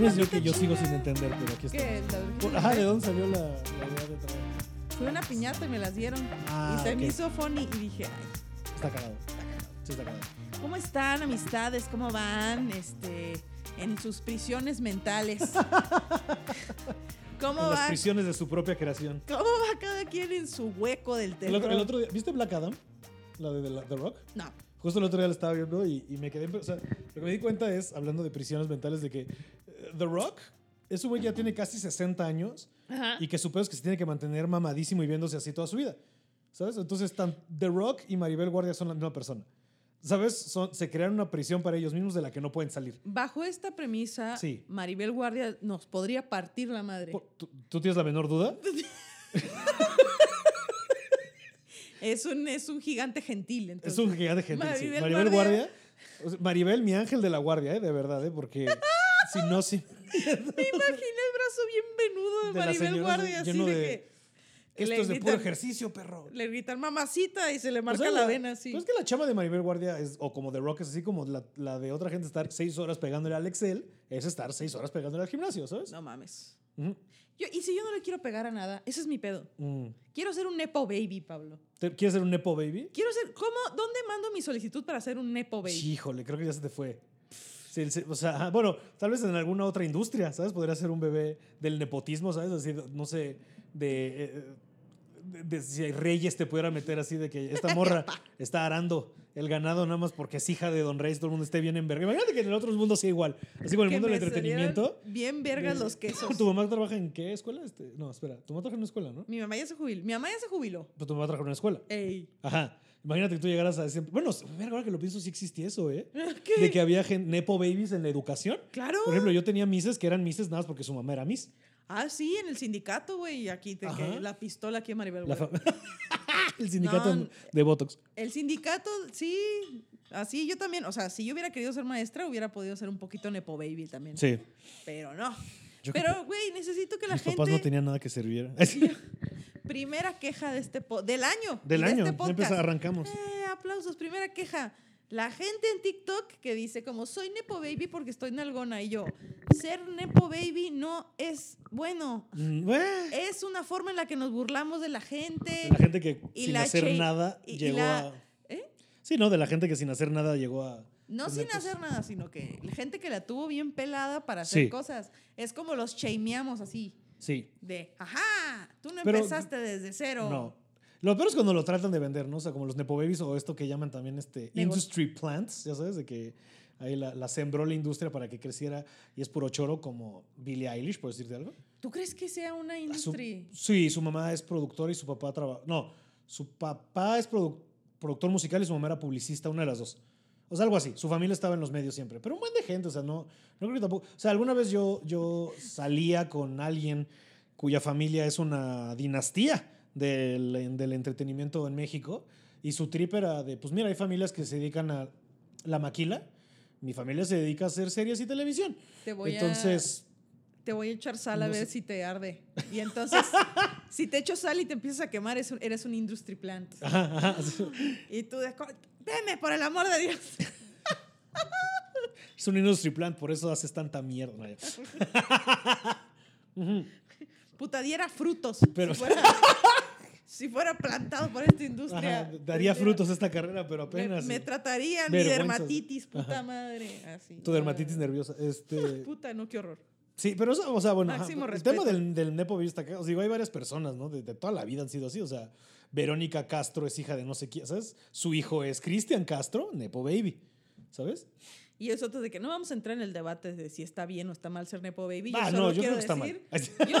bienvenidas. Es señal bandita que yo sigo sin entender, pero aquí está. La- Ajá, ¿de dónde salió la, la idea de traer? Fue una piñata y me las dieron. Ah, y se me ok. hizo funny y dije, ay, Está cagado. Sí, está cagado. ¿cómo están, amistades? ¿Cómo van? Este, en sus prisiones mentales. ¿Cómo En las va? prisiones de su propia creación. ¿Cómo va cada quien en su hueco del El terror? otro, el otro día, ¿viste Black Adam? La de, The- The Rock. No. Justo el otro día la estaba viendo y, y me quedé. O sea, lo que me di cuenta es, hablando de prisiones mentales, de que eh, The Rock es un güey ya tiene casi 60 años Ajá. y que su pedo es que se tiene que mantener mamadísimo y viéndose así toda su vida. ¿Sabes? Entonces, tan The Rock y Maribel Guardia son la misma persona. ¿Sabes? Son, se crearon una prisión para ellos mismos de la que no pueden salir. Bajo esta premisa, Sí. Maribel Guardia nos podría partir la madre. ¿Tú, tú tienes la menor duda? Es un, es un gigante gentil. Entonces. Es un gigante gente. sí. Maribel Guardia. Guardia. o sea, Maribel, mi ángel de la guardia, ¿eh? De verdad, ¿eh? Porque si no, sí. Me imaginé el brazo bien venudo de, Maribel Guardia, así de, de- que. Esto le es de puro ejercicio, perro. Le gritan mamacita y se le O marca sea, la vena así. Pues es que la chama de Maribel Guardia es, o como de Rock, es así como la, la de otra gente estar seis horas pegándole al Excel, es estar seis horas pegándole al gimnasio, ¿sabes? No mames. Ujú. Yo, y si yo no le quiero pegar a nada, ese es mi pedo. Mm. Quiero ser un Nepo Baby, Pablo. ¿Te- ¿Quieres ser un Nepo Baby? Quiero ser. ¿Cómo? ¿Dónde mando mi solicitud para ser un Nepo Baby? Híjole, creo que ya se te fue. Sí, o sea, bueno, tal vez en alguna otra industria, ¿sabes? Podría ser un bebé del nepotismo, ¿sabes? Así, no sé, de, eh, si Reyes te pudiera meter así de que esta morra está arando el ganado nada más porque es hija de Don Reyes, todo el mundo esté bien en verga. Imagínate que en el otro mundo sea igual. Así como Que el mundo del entretenimiento. Bien vergas los quesos. ¿Tu mamá trabaja en qué escuela? Este, no, espera, tu mamá trabaja en una escuela, ¿no? Mi mamá ya se jubiló. Mi mamá ya se jubiló. Pero tu mamá trabaja en una escuela. Ey. Ajá. Imagínate que tú llegaras a decir. Bueno, verga, ahora que lo pienso, sí existía eso, ¿eh? ¿Qué? De que había gen- Nepo Babies en la educación. Claro. Por ejemplo, yo tenía mises que eran mises nada más porque su mamá era miss. Ah, sí, en el sindicato, güey. y Aquí te, que la pistola aquí en Maribel el sindicato No, de Botox. El sindicato, sí. Así yo también. O sea, si yo hubiera querido ser maestra, hubiera podido ser un poquito Nepo Baby también. Sí. Pero no. Yo Pero, güey, necesito que la Mis gente. papás no tenían nada que servir. Primera queja de este po- del año. Del de año. Este podcast. arrancamos. Eh, aplausos. Primera queja. La gente en TikTok que dice como soy Nepo Baby porque estoy nalgona y yo, ser Nepo Baby no es bueno. Mm, bueno, Es una forma en la que nos burlamos de la gente. La gente que y sin la hacer nada y- y llegó la- a. ¿Eh? Sí, no, de la gente que sin hacer nada llegó a. No sin cosas. hacer nada, sino que la gente que la tuvo bien pelada para hacer Sí. cosas. Es como los chameamos así. Sí. De, ajá, tú no Pero- empezaste desde cero. No. Lo peor es cuando lo tratan de vender, ¿no? O sea, como los Nepo Babies o esto que llaman también este industry plants, ya sabes, de que ahí la, la sembró la industria para que creciera y es puro choro como Billie Eilish, por decirte algo. ¿Tú crees que sea una Su- industria? sí, su mamá es productora y su papá trabaja. No, su papá es produ- productor musical y su mamá era publicista, una de las dos. O sea, algo así. Su familia estaba en los medios siempre. Pero un buen de gente, o sea, no, no creo que tampoco. O sea, alguna vez yo, yo salía con alguien cuya familia es una dinastía del, del entretenimiento en México y su trip era de, pues mira, hay familias que se dedican a la maquila. Mi familia se dedica a hacer series y televisión. Te voy a- Entonces, Te voy a echar sal a No ver sé. si te arde. Y entonces, si te echo sal y te empiezas a quemar, un- eres un industry plant. ajá, ajá, Y tú, veme, por el amor de Dios. Es un industry plant, por eso haces tanta mierda. Puta, diera frutos. Pero- si, fuera, si fuera plantado por esta industria. Ajá, daría frutos esta carrera, pero Me, apenas. me sí. trataría mi dermatitis, puta madre. Así. Tu dermatitis nerviosa. Este, Puta, no, qué horror. sí, pero eso, o sea, bueno, ajá, el tema del, del Nepo Baby está acá. Os digo, hay varias personas, ¿no? De, de toda la vida han sido así. O sea, Verónica Castro es hija de no sé quién, ¿sabes? Su hijo es Cristian Castro, Nepo Baby, ¿sabes? Y eso de que no vamos a entrar en el debate de si está bien o está mal ser Nepo Baby. Yo Ah, solo no, yo quiero creo que está decir, mal. Yo,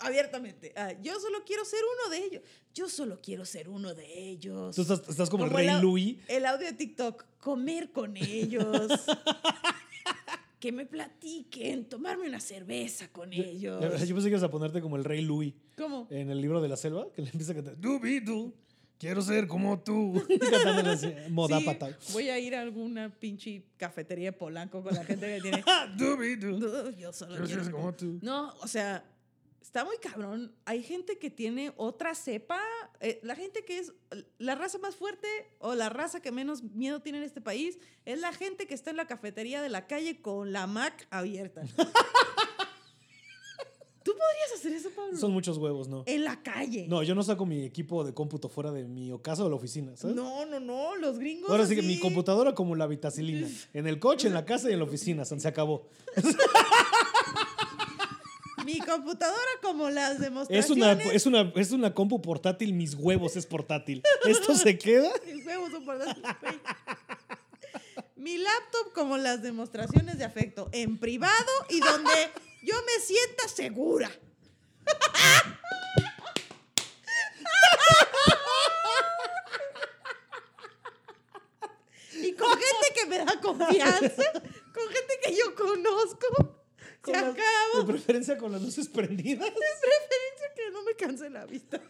abiertamente, ah, yo solo quiero ser uno de ellos. Yo solo quiero ser uno de ellos. Tú estás, estás como, el rey el Louis. El audio de TikTok, comer con ellos. que me platiquen, tomarme una cerveza con ellos. Yo pensé que ibas a ponerte como el rey Louis ¿Cómo? en el libro de la selva, que le empieza a cantar. Dubidu, quiero ser como tú. Así, moda Sí, voy a ir a alguna pinche cafetería de Polanco con la gente que tiene. Dubidu, Yo solo quiero quiero ser como tú. No, o sea, Está muy cabrón. Hay gente que tiene otra cepa. eh, la gente que es la raza más fuerte o la raza que menos miedo tiene en este país es la gente que está en la cafetería de la calle con la Mac abierta. ¿Tú podrías hacer eso, Pablo? Son muchos huevos, ¿no? En la calle. No, yo no saco mi equipo de cómputo fuera de mi casa o la oficina, ¿sabes? no, no, no, Los gringos. Ahora sí que mi computadora como la vitacilina. En el coche, en la casa y en la oficina. Se acabó. Mi computadora como las Es demostraciones. una, es, una, es una compu portátil, mis huevos es portátil. Esto se queda. Mis huevos son portátiles. Mi laptop como las demostraciones de afecto en privado y donde yo me sienta segura. Y con gente que me da confianza, con gente que yo conozco, se con las- acabó. De preferencia con las luces prendidas. preferencia que no me canse la vista.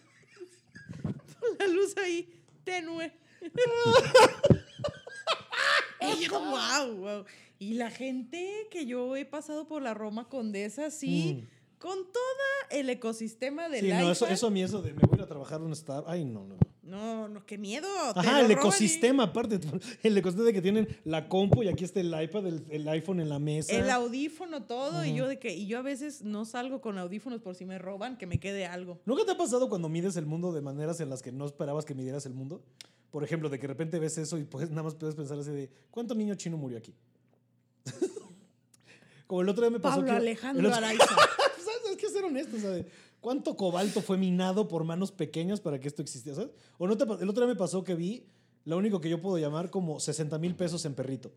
Con la luz ahí, tenue. y yo, wow, wow. Y la gente que yo he pasado por la Roma Condesa, sí, con todo el ecosistema del Mm. Sí, no, eso, eso a mí, eso de me voy a trabajar a un star. Ay, no, no. No, no, qué miedo. Ajá, el y- ecosistema, aparte. El ecosistema de que tienen la compu y aquí está el iPad, el, el iPhone en la mesa. El audífono, todo, y Ujú. yo de que, y yo a veces no salgo con audífonos por si me roban, que me quede algo. ¿Nunca te ha pasado cuando mides el mundo de maneras en las que no esperabas que midieras el mundo? Por ejemplo, de que de repente ves eso y pues nada más puedes pensar así de, ¿cuánto niño chino murió aquí? Como el otro día me pasó Pablo que... Alejandro otro- Araiza. ¿Sabes? Hay que ser honesto, ¿sabes? ¿Cuánto cobalto fue minado por manos pequeñas para que esto existiera? ¿sabes? O no te el otro día me pasó que vi lo único que yo puedo llamar como 60 mil pesos en perrito.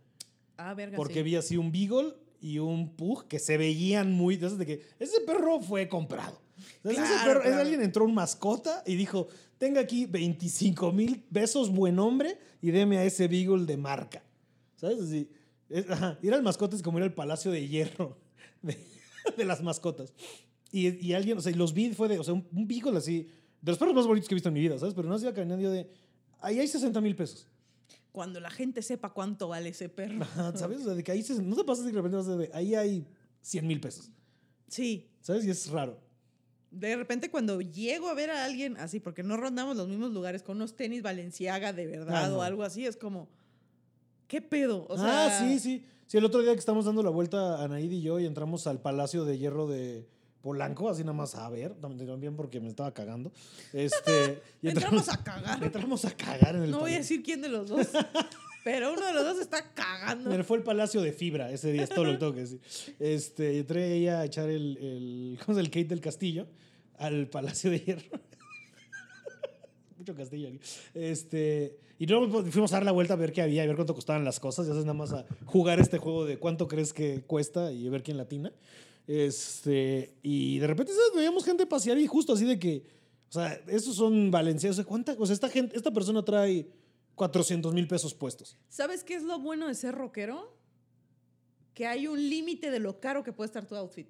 Ah, verga, Porque sí. vi así un beagle y un pug que se veían muy... de de que ese perro fue comprado. O sea, ese Claro, perro- claro. Alguien entró un mascota y dijo, tenga aquí 25 mil pesos, buen hombre, y deme a ese beagle de marca. ¿Sabes? Así, es- ajá, ir al mascota es como ir al palacio de hierro de, de las mascotas. Y, y alguien, o sea, los vi, fue de, o sea, un, un beagle así, de los perros más bonitos que he visto en mi vida, ¿sabes? Pero no iba caminando de, ahí hay 60 mil pesos. Cuando la gente sepa cuánto vale ese perro. Ajá, ¿Sabes? O sea, de que ahí se- no te pasa así que de repente vas de, ahí hay 100 mil pesos. Sí. ¿Sabes? Y es raro. De repente cuando llego a ver a alguien así, porque no rondamos los mismos lugares con unos tenis Valenciaga de verdad Ah, no. o algo así, es como, ¿qué pedo? O ah, sí, sí. Sí, el otro día que estamos dando la vuelta, Anaid y yo, y entramos al Palacio de Hierro de Polanco, así nada más a ver, también porque me estaba cagando. Este, y Entramos a cagar. entramos a cagar en el No voy a decir quién de los dos, pero uno de los dos está cagando. Pero Fue el Palacio de Fibra ese día, es todo lo que tengo que decir. Este, entré ella a echar el, el, ¿cómo se llama? el Kate del Castillo al Palacio de Hierro. Mucho castillo aquí. Este, y luego fuimos a dar la vuelta a ver qué había y ver cuánto costaban las cosas. Ya sabes, nada más a jugar este juego de cuánto crees que cuesta y ver quién latina. Este, y de repente ¿sabes? veíamos gente pasear y justo así de que, o sea, esos son valencianos. O sea, ¿cuánta, o sea, esta, gente, esta persona trae 400 mil pesos puestos. ¿Sabes qué es lo bueno de ser rockero? Que hay un límite de lo caro que puede estar tu outfit.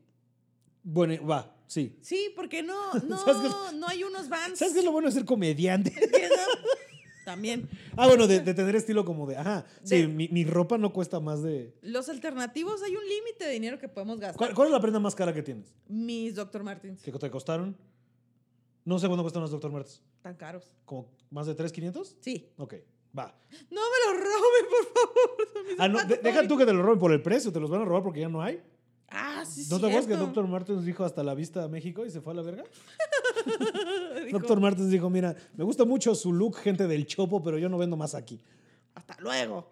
Bueno, va, sí. Sí, porque no, no, no hay unos vans. ¿Sabes qué es lo bueno de ser comediante? También. Ah, bueno, de, de tener estilo como de, ajá, sí, mi, mi ropa no cuesta más de... Los alternativos, hay un límite de dinero que podemos gastar. ¿Cuál, cuál es la prenda más cara que tienes? Mis Dr. Martens, ¿Qué te costaron? No sé cuánto cuestan los Dr. Martens. tan caros. ¿Como más de 3,500? Sí. Ok, va. No me los roben, por favor. mis Ah, no, de- deja tú que te lo roben por el precio, te los van a robar porque ya no hay. Ah, sí, ¿No te acuerdas que. Dr. Martens dijo hasta la vista a México y se fue a la verga? Dr. Martens dijo, mira, me gusta mucho su look, gente del chopo, pero yo no vendo más aquí. Hasta luego.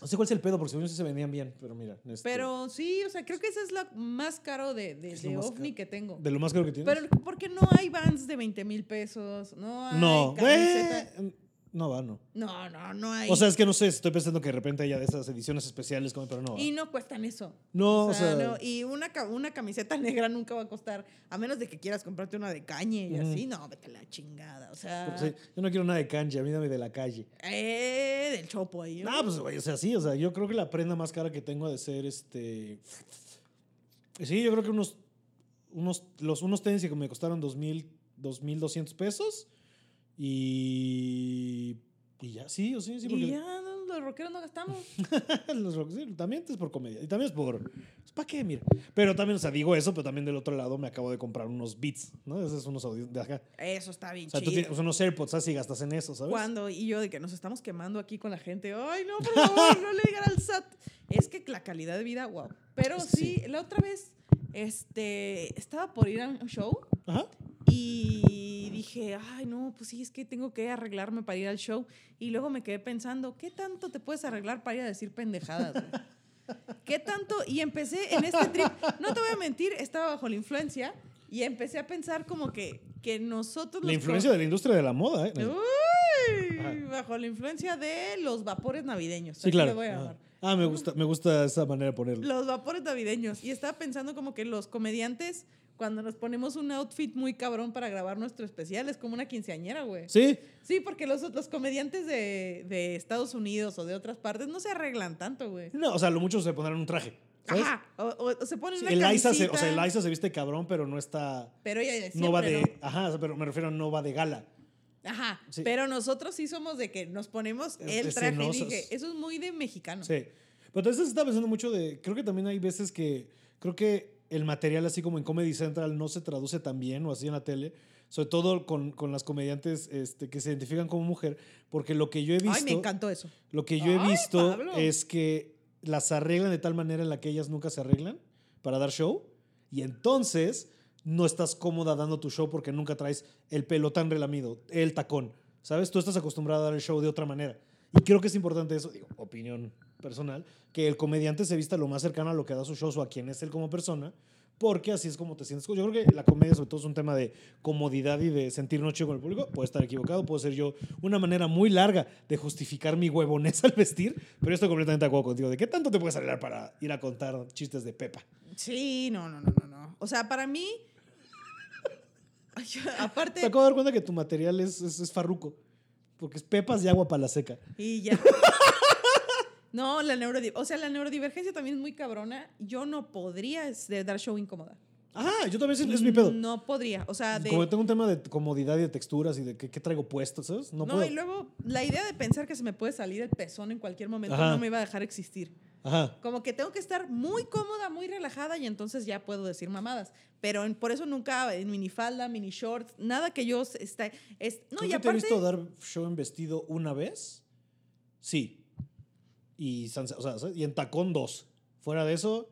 No sé cuál es el pedo, porque según yo se vendían bien, pero mira. este, Pero sí, o sea, creo que ese es lo más caro de, de, de OVNI caro. que tengo. De lo más caro que tienes. Pero porque no hay vans de 20 mil pesos, no hay no, camiseta- no va, no. No, no, no hay. O sea, es que no sé, estoy pensando que de repente haya de esas ediciones especiales, como, pero no. va. y no cuestan eso. No, o sea, o sea- no, y una, una camiseta negra nunca va a costar, a menos de que quieras comprarte una de cañe y así, no, vete a la chingada. O sea, sí, yo no quiero nada de cancha, a mí dame de la calle. eh, del chopo ahí. No, pues, güey, o sea, sí, o sea, yo creo que la prenda más cara que tengo ha de ser este. Sí, yo creo que unos. unos los unos tenis que me costaron 2.000, 2.200 pesos. Y. Y ya, sí, o sí, sí, porque. y ya, no, lo los rockeros no gastamos. Los rock- sí, también es por comedia. Y también es por. ¿Para qué? Mira. Pero también, o sea, digo eso, pero también del otro lado me acabo de comprar unos Beats, ¿no? Esos son unos audios de acá. Eso está bien O sea, tú tienes unos AirPods así gastas en eso, ¿sabes? Cuando, y yo de que nos estamos quemando aquí con la gente. Ay, no, por favor, no le digan al SAT. Es que la calidad de vida, wow. Pero sí, Sí. la otra vez, este, estaba por ir a un show Ajá. y dije, ay, no, pues sí, es que tengo que arreglarme para ir al show. Y luego me quedé pensando, ¿qué tanto te puedes arreglar para ir a decir pendejadas? güey? ¿Qué tanto? Y empecé en este trip, no te voy a mentir, estaba bajo la influencia y empecé a pensar como que, que nosotros... La influencia de la industria de la moda, ¿eh? Uy, bajo la influencia de los vapores navideños. Sí, claro. voy a Ajá. llamar. Ah, me gusta, me gusta esa manera de ponerlo. Los vapores navideños. Y estaba pensando como que los comediantes, cuando nos ponemos un outfit muy cabrón para grabar nuestro especial, es como una quinceañera, güey. Sí, Sí, porque los, los comediantes de, de Estados Unidos o de otras partes no se arreglan tanto, güey. no, o sea, lo mucho se pondrán un traje. ¿sabes? Ajá. O, o- o se ponen Sí, una el Liza se, o sea, el Liza se viste cabrón, pero no está. Pero ella siempre, no va de. ¿no? Ajá, pero me refiero a no va de gala. Ajá. Sí. Pero nosotros sí somos de que nos ponemos el traje. Y dije, eso es muy de mexicano. Sí. Pero entonces estaba pensando mucho de. Creo que también hay veces que. Creo que el material, así como en Comedy Central, no se traduce tan bien o así en la tele. Sobre todo con, con las comediantes este, que se identifican como mujer. Porque lo que yo he visto. Ay, me encantó eso. Lo que yo he visto Pablo. es que las arreglan de tal manera en la que ellas nunca se arreglan para dar show. Y entonces no estás cómoda dando tu show porque nunca traes el pelo tan relamido, el tacón. ¿Sabes? Tú estás acostumbrada a dar el show de otra manera. Y creo que es importante eso, digo, opinión personal, que el comediante se vista lo más cercano a lo que da su show o a quien es él como persona, porque así es como te sientes. Yo creo que la comedia sobre todo es un tema de comodidad y de sentirnos chido con el público. Puede estar equivocado, puedo ser yo una manera muy larga de justificar mi huevonés al vestir, pero yo estoy completamente de acuerdo contigo. ¿De qué tanto te puedes arreglar para ir a contar chistes de Pepa? Sí, no, no, no, no, no. O sea, para mí. Aparte. Te acabo de dar cuenta que tu material es, es, es farruco, porque es pepas y agua para la seca. Y ya. No, la neurodi o sea, la neurodivergencia también es muy cabrona. Yo no podría es, de dar show incómoda. Ah, yo también es, es mi pedo. No podría. O sea, de. Como tengo un tema de comodidad y de texturas y de qué, qué traigo puesto, ¿sabes? No, No, puedo. y luego la idea de pensar que se me puede salir el pezón en cualquier momento Ajá. no me iba a dejar existir. Ajá. Como que tengo que estar muy cómoda, muy relajada y entonces ya puedo decir mamadas. Pero en- por eso nunca en minifalda, mini shorts, nada que yo está es no Creo y que te he aparte visto dar show en vestido una vez. Sí. Y, san- o sea, y en tacón dos. Fuera de eso,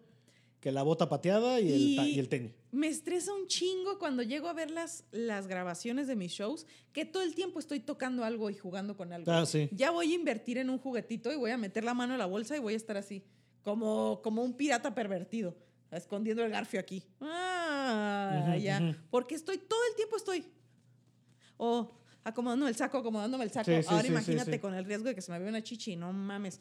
que la bota pateada y, el, ta- Y- y el tenis. me estresa un chingo cuando llego a ver las, las grabaciones de mis shows, que todo el tiempo estoy tocando algo y jugando con algo. Ah, sí. Ya voy a invertir en un juguetito y voy a meter la mano en la bolsa y voy a estar así, como, como un pirata pervertido, escondiendo el garfio aquí. Ah, Ujú, ya. ujú. Porque estoy, todo el tiempo estoy. O acomodando el saco, acomodándome el saco. Sí, sí, Ahora sí, imagínate con el riesgo de que se me vea una chichi, no mames.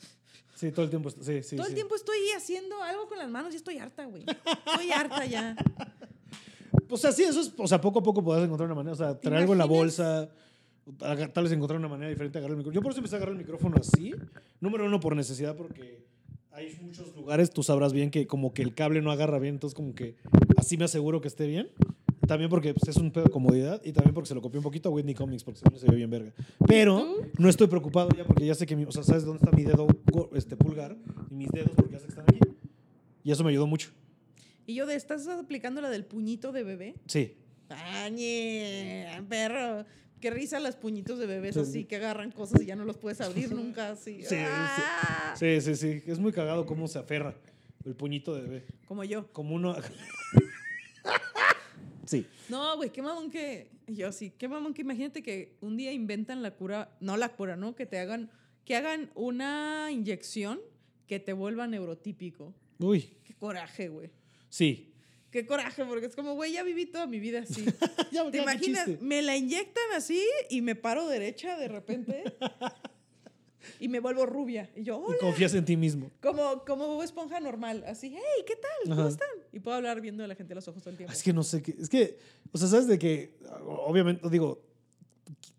Sí, todo el tiempo. Sí, sí, todo el tiempo estoy haciendo algo con las manos y estoy harta, güey. Estoy harta ya. O sea, sí, eso es. O sea, poco a poco puedes encontrar una manera. O sea, traer algo en la bolsa. Tal vez encontrar una manera diferente de agarrar el micrófono. Yo por eso empecé a agarrar el micrófono así. Número uno, por necesidad, porque hay muchos lugares, tú sabrás bien que como que el cable no agarra bien. Entonces, como que así me aseguro que esté bien. También porque pues, es un pedo de comodidad y también porque se lo copié un poquito a Whitney Comics porque según se ve bien verga. Pero no estoy preocupado ya porque ya sé que mi, o sea, sabes dónde está mi dedo este pulgar y mis dedos porque ya sé que están aquí. Y eso me ayudó mucho. Y yo de, ¿estás aplicando la del puñito de bebé? Sí. Añe, perro. Qué risa los puñitos de bebés Sí. así que agarran cosas y ya no los puedes abrir nunca así. Sí, sí. ¡Ah! Sí, sí, sí. Es muy cagado cómo se aferra el puñito de bebé. Como yo. Como uno. sí. No, güey, qué mamón que. Yo sí, qué mamón que imagínate que un día inventan la cura. No la cura, ¿no? Que te hagan. Que hagan una inyección que te vuelva neurotípico. Uy. Qué coraje, güey. Sí. Qué coraje, porque es como, güey, ya viví toda mi vida así. ya, ¿Te ya, imaginas? Me la inyectan así y me paro derecha de repente y me vuelvo rubia. Y yo, Y hola. confías en ti mismo. Como, como Bob esponja normal, así, hey, ¿qué tal? ¿Cómo Ajá. están? Y puedo hablar viendo a la gente a los ojos todo el tiempo. Es que no sé qué. Es que, o sea, sabes de que, obviamente, digo,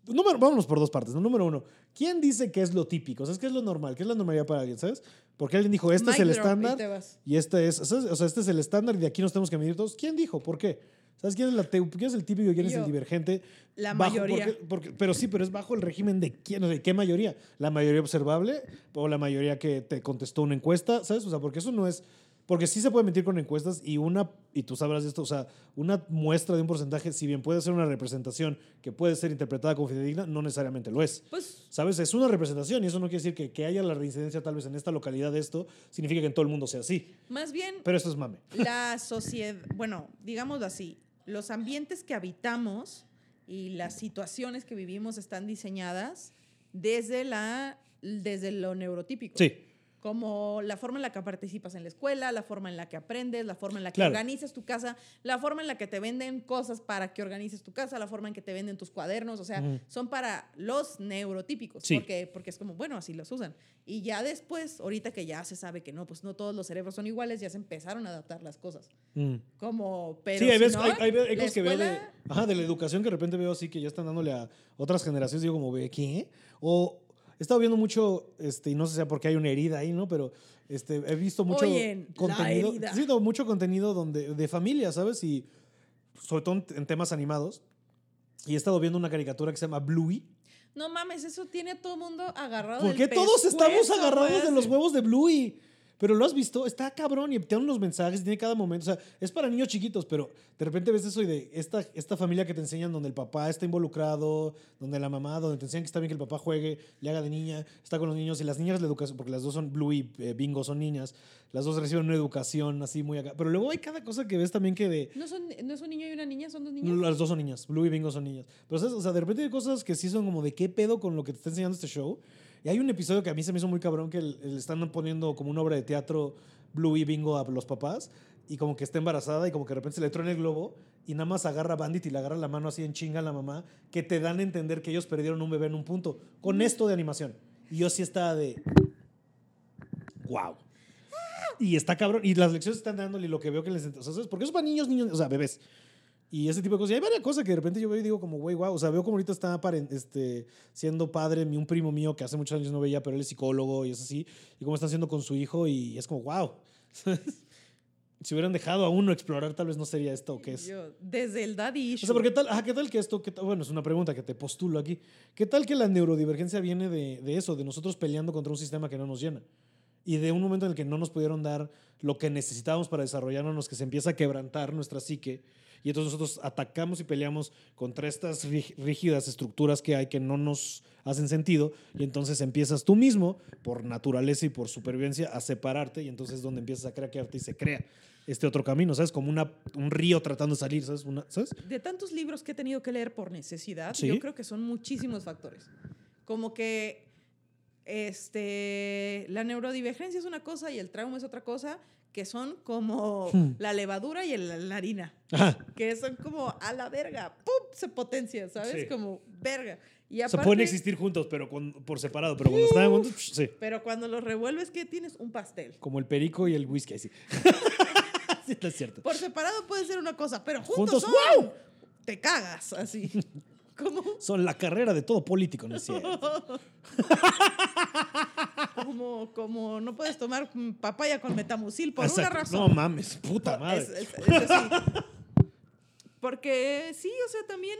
número, vámonos por dos partes. ¿no? Número uno, ¿quién dice que es lo típico? O sea, ¿qué es lo normal? ¿Qué es la normalidad para alguien? ¿Sabes? Porque alguien dijo, este es el y estándar vas. y este es, ¿sabes? o sea, este es el estándar y de aquí nos tenemos que medir todos. ¿Quién dijo? ¿Por qué? ¿Sabes quién es, la quién es el típico y quién es el Yo. divergente? La Bajo- mayoría. porque- porque- pero sí, pero es bajo el régimen de quién, o sea, ¿qué mayoría? ¿La mayoría observable o la mayoría que te contestó una encuesta? ¿Sabes? O sea, porque eso no es... Porque sí se puede mentir con encuestas y una, y tú sabrás de esto, o sea, una muestra de un porcentaje, si bien puede ser una representación que puede ser interpretada como fidedigna, no necesariamente lo es. Pues ¿Sabes? Es una representación y eso no quiere decir que, que haya la reincidencia tal vez en esta localidad de esto, significa que en todo el mundo sea así. más bien Pero esto es mame. la sociedad, bueno, digámoslo así, los ambientes que habitamos y las situaciones que vivimos están diseñadas desde, la, desde lo neurotípico. Sí. Como la forma en la que participas en la escuela, la forma en la que aprendes, la forma en la que Claro. organizas tu casa, la forma en la que te venden cosas para que organices tu casa, la forma en que te venden tus cuadernos, o sea, son para los neurotípicos, Sí. porque, porque es como, bueno, así los usan. Y ya después, ahorita que ya se sabe que no, pues no todos los cerebros son iguales, ya se empezaron a adaptar las cosas. Mm. Como, pero sí, hay, si no, hay, cosas que veo de, escuela- ajá, de la educación que de repente veo así que ya están dándole a otras generaciones. Digo, como, ve, ¿qué? O he estado viendo mucho, este, y no sé si sea porque hay una herida ahí, ¿no? Pero este, he visto mucho Oye, contenido. herida. Sí, no, mucho contenido donde, de familia, ¿sabes? Y sobre todo en, temas animados. Y he estado viendo una caricatura que se llama Bluey. No mames, eso tiene a todo mundo agarrado ¿Por del qué todos estamos agarrados de los huevos de Bluey? Pero lo has visto, está cabrón y te dan unos mensajes, tiene cada momento. O sea, es para niños chiquitos, pero de repente ves eso y de esta, esta familia que te enseñan donde el papá está involucrado, donde la mamá, donde te enseñan que está bien que el papá juegue, le haga de niña, está con los niños y las niñas la educación, porque las dos son Bluey y eh, Bingo son niñas, las dos reciben una educación así muy acá. Pero luego hay cada cosa que ves también que de. ¿No, son, ¿No es un niño y una niña? ¿Son dos niñas? Las dos son niñas. Blue y Bingo son niñas. Pero, ¿sabes? O sea, de repente hay cosas que sí son como de qué pedo con lo que te está enseñando este show. Y hay un episodio que a mí se me hizo muy cabrón que le están poniendo como una obra de teatro Blue y Bingo a los papás. Y como que está embarazada y como que de repente se le truena el globo y nada más agarra a Bandit y le agarra la mano así en chinga a la mamá, que te dan a entender que ellos perdieron un bebé en un punto. Con esto de animación. Y yo sí estaba de. ¡Wow! Y está cabrón. Y las lecciones están dándole y lo que veo que les. O sea, ¿sabes? Porque eso es para niños, niños, o sea, bebés. Y ese tipo de cosas. Y hay varias cosas que de repente yo veo y digo como, güey, wow. O sea, veo como ahorita está este, siendo padre mi- un primo mío que hace muchos años no veía, pero él es psicólogo y es así. Y cómo está haciendo con su hijo y es como, wow. si hubieran dejado a uno explorar, tal vez no sería esto o qué es. Yo, desde el daddy O issue. sea, porque tal, ajá, ¿qué tal que esto, qué tal- bueno, es una pregunta que te postulo aquí. ¿Qué tal que la neurodivergencia viene de, de eso, de nosotros peleando contra un sistema que no nos llena? Y de un momento en el que no nos pudieron dar lo que necesitábamos para desarrollarnos, que se empieza a quebrantar nuestra psique. Y entonces nosotros atacamos y peleamos contra estas rí- rígidas estructuras que hay que no nos hacen sentido. Y entonces empiezas tú mismo, por naturaleza y por supervivencia, a separarte. Y entonces es donde empiezas a craquearte y se crea este otro camino, ¿sabes? Como una, un río tratando de salir, ¿sabes? Una, ¿sabes? de tantos libros que he tenido que leer por necesidad, Sí. yo creo que son muchísimos factores. Como que este, la neurodivergencia es una cosa y el trauma es otra cosa, que son como Hmm. la levadura y el- la harina, Ajá. que son como a la verga, ¡pum! se potencia, ¿sabes? Sí. Como verga. Y O sea, aparte, pueden existir juntos, pero con- por separado. Pero cuando están juntos, psh, sí. Pero cuando los revuelves, ¿qué tienes? Un pastel. Como el perico y el whisky, así. sí, está cierto. Por separado puede ser una cosa, pero juntos, Juntos, son, ¡wow! Te cagas, así. Son la carrera de todo político, ¿no es cierto? como, como no puedes tomar papaya con metamucil por una razón. No mames, puta madre. Es- es-. Porque sí, o sea, también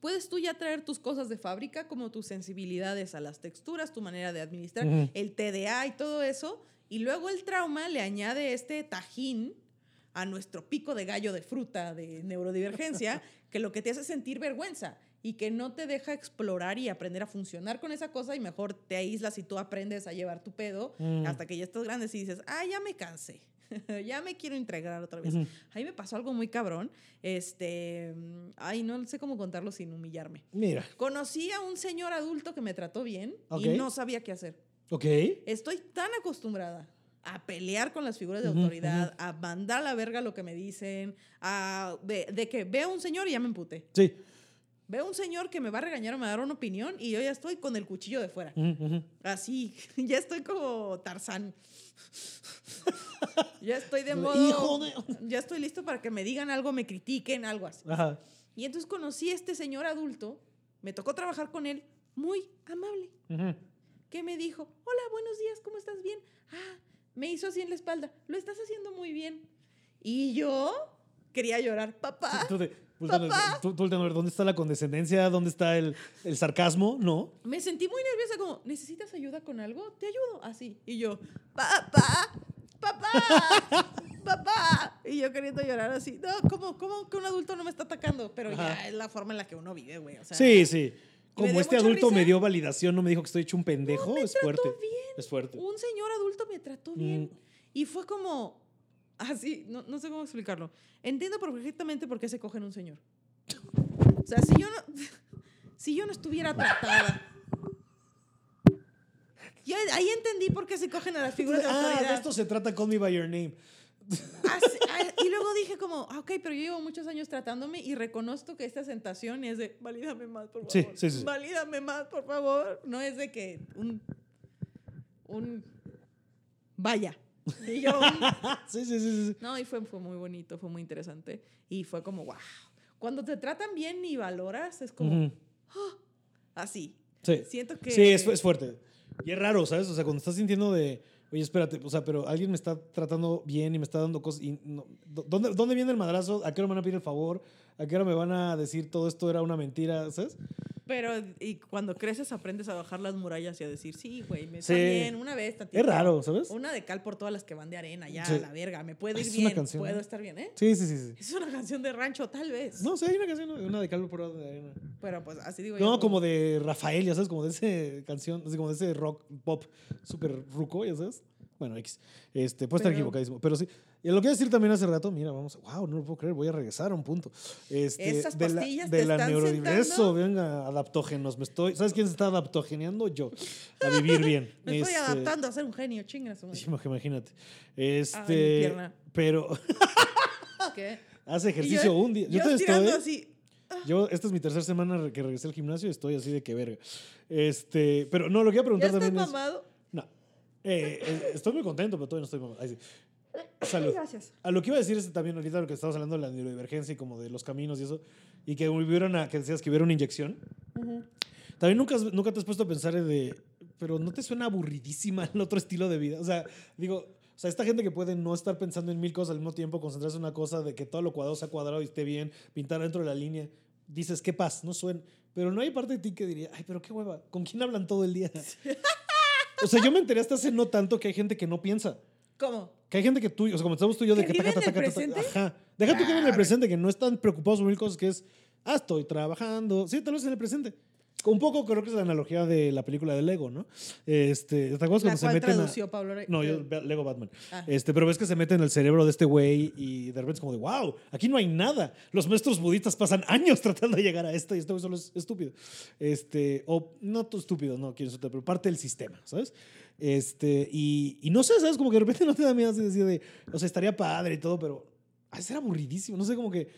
puedes tú ya traer tus cosas de fábrica, como tus sensibilidades a las texturas, tu manera de administrar, el TDA y todo eso, y luego el trauma le añade este tajín a nuestro pico de gallo de fruta de neurodivergencia, que lo que te hace sentir vergüenza y que no te deja explorar y aprender a funcionar con esa cosa y mejor te aíslas y tú aprendes a llevar tu pedo Mm. hasta que ya estás grande y dices, ah, ya me cansé, ya me quiero entregar otra vez. Ujú. A mí me pasó algo muy cabrón, este, mm, ay, no sé cómo contarlo sin humillarme. Mira, Conocí a un señor adulto que me trató bien y no sabía qué hacer. ok. Estoy tan acostumbrada a pelear con las figuras de autoridad, a mandar a la verga lo que me dicen, a de, de que veo un señor y ya me emputé. Sí. Veo un señor que me va a regañar o me va a dar una opinión y yo ya estoy con el cuchillo de fuera. Así, ya estoy como Tarzán. ya estoy de modo. Hijo de- Ya estoy listo para que me digan algo, me critiquen, algo así. Ajá. Y entonces conocí a este señor adulto, me tocó trabajar con él, muy amable, que me dijo, hola, buenos días, ¿cómo estás? Bien. Ah, me hizo así en la espalda, lo estás haciendo muy bien. Y yo, quería llorar. Papá. Tú, te- volteando- Papá. tú- tú ¿Dónde está la condescendencia? ¿Dónde está el, el sarcasmo? No. Me sentí muy nerviosa, como, ¿necesitas ayuda con algo? Te ayudo. Así. Y yo, papá, papá, papá. Y yo queriendo llorar así. No, ¿cómo, cómo que un adulto no me está atacando? Pero ya es la forma en la que uno vive, güey. O sea, Sí, sí. Como este adulto risa. me dio validación, no me dijo que estoy hecho un pendejo, es trató fuerte. bien. Es fuerte. Un señor adulto me trató bien. Mm. Y fue como, así, no, no sé cómo explicarlo. Entiendo perfectamente por qué se cogen un señor. O sea, si yo no, si yo no estuviera tratada. Yo ahí entendí por qué se cogen a las figuras de Ah, autoridad. de esto se trata Call Me By Your Name. Así- ah, y luego dije como, ah, ok, pero yo llevo muchos años tratándome y reconozco que esta sentación es de, valídame más, por favor. Sí, sí, sí. Valídame más, por favor. No es de que un, un, vaya. Y yo, un- sí, sí, sí, sí. no, y fue, fue muy bonito, fue muy interesante. Y fue como, wow. Cuando te tratan bien y valoras, es como, Ujú. así. Sí. Siento que... Sí, es, es fuerte. Y es raro, ¿sabes? O sea, cuando estás sintiendo de, oye, espérate, o sea, pero alguien me está tratando bien y me está dando cosas. Y no- ¿dó- ¿dónde, ¿Dónde viene el madrazo? ¿A qué hora me van a pedir el favor? ¿A qué hora me van a decir todo esto era una mentira? ¿Sabes? Pero y cuando creces aprendes a bajar las murallas y a decir, sí, güey, me Sí. está bien, una vez tantito. Es raro, ¿sabes? Una de cal por todas las que van de arena, ya, Sí. a la verga, me puede ir Es una bien, canción, puedo ¿no? estar bien, ¿eh? Sí, sí, sí. sí. Es una canción de rancho, tal vez. No, sí, hay una canción, una de Calvo por de arena. Pero pues así digo yo. No, como de Rafael, ya sabes, como de ese canción, así como de ese rock pop súper ruco, ya sabes. Bueno, X. Este, puede estar equivocadísimo. Pero sí. Y lo que iba a decir también hace rato, mira, vamos, wow, no lo puedo creer, voy a regresar a un punto. Este, Esas de la, pastillas de te la neurodiverso, venga, adaptógenos, me estoy. ¿Sabes quién se está adaptogeneando? Yo. A vivir bien. Me estoy Este, adaptando a ser un genio, chingas. Imagínate. Este, mi pierna. pero ¿Qué? hace ejercicio un día. Yo, yo te estoy. así. Yo, esta es mi tercera semana que regresé al gimnasio y estoy así de que verga. Este, pero no, lo que iba a ¿Ya preguntar estás también es. mamado? Eh, eh, estoy muy contento, pero todavía no estoy. Salud. Gracias. A lo que iba a decir es también ahorita lo que estabas hablando de la neurodivergencia y como de los caminos y eso, y que hubiera una, que decías que hubiera una inyección. Ujú. También nunca, nunca te has puesto a pensar de, pero ¿no te suena aburridísima el otro estilo de vida? O sea, digo, o sea, esta gente que puede no estar pensando en mil cosas al mismo tiempo, concentrarse en una cosa, de que todo lo cuadrado sea cuadrado y esté bien, pintar dentro de la línea, dices, qué paz, no suena. Pero no hay parte de ti que diría, ay, pero qué hueva, ¿con quién hablan todo el día? o sea, yo me enteré hasta hace no tanto que hay gente que no piensa. ¿Cómo? Que hay gente que tú, o sea, como estamos tú y yo, de ¿Que taca, taca, taca, taca? Ajá. Deja tú que en el presente, que no están preocupados por mil cosas, que es, ah, estoy trabajando. Sí, tal vez en el presente. Un poco creo que es la analogía de la película de Lego, ¿no? Este, ¿Te acuerdas cuando se meten a- Pablo Rey. No, yo Lego Batman. Ah. Este, pero ves que se mete en el cerebro de este güey y de repente es como de, wow, aquí no hay nada. Los maestros budistas pasan años tratando de llegar a esto y este güey solo es estúpido. Este, o no tú estúpido, no quiero insultar, pero parte del sistema, ¿sabes? Este, y, y no sé, ¿sabes? Como que de repente no te da miedo así decir de, o sea, estaría padre y todo, pero a ser aburridísimo, no sé, como que, eh,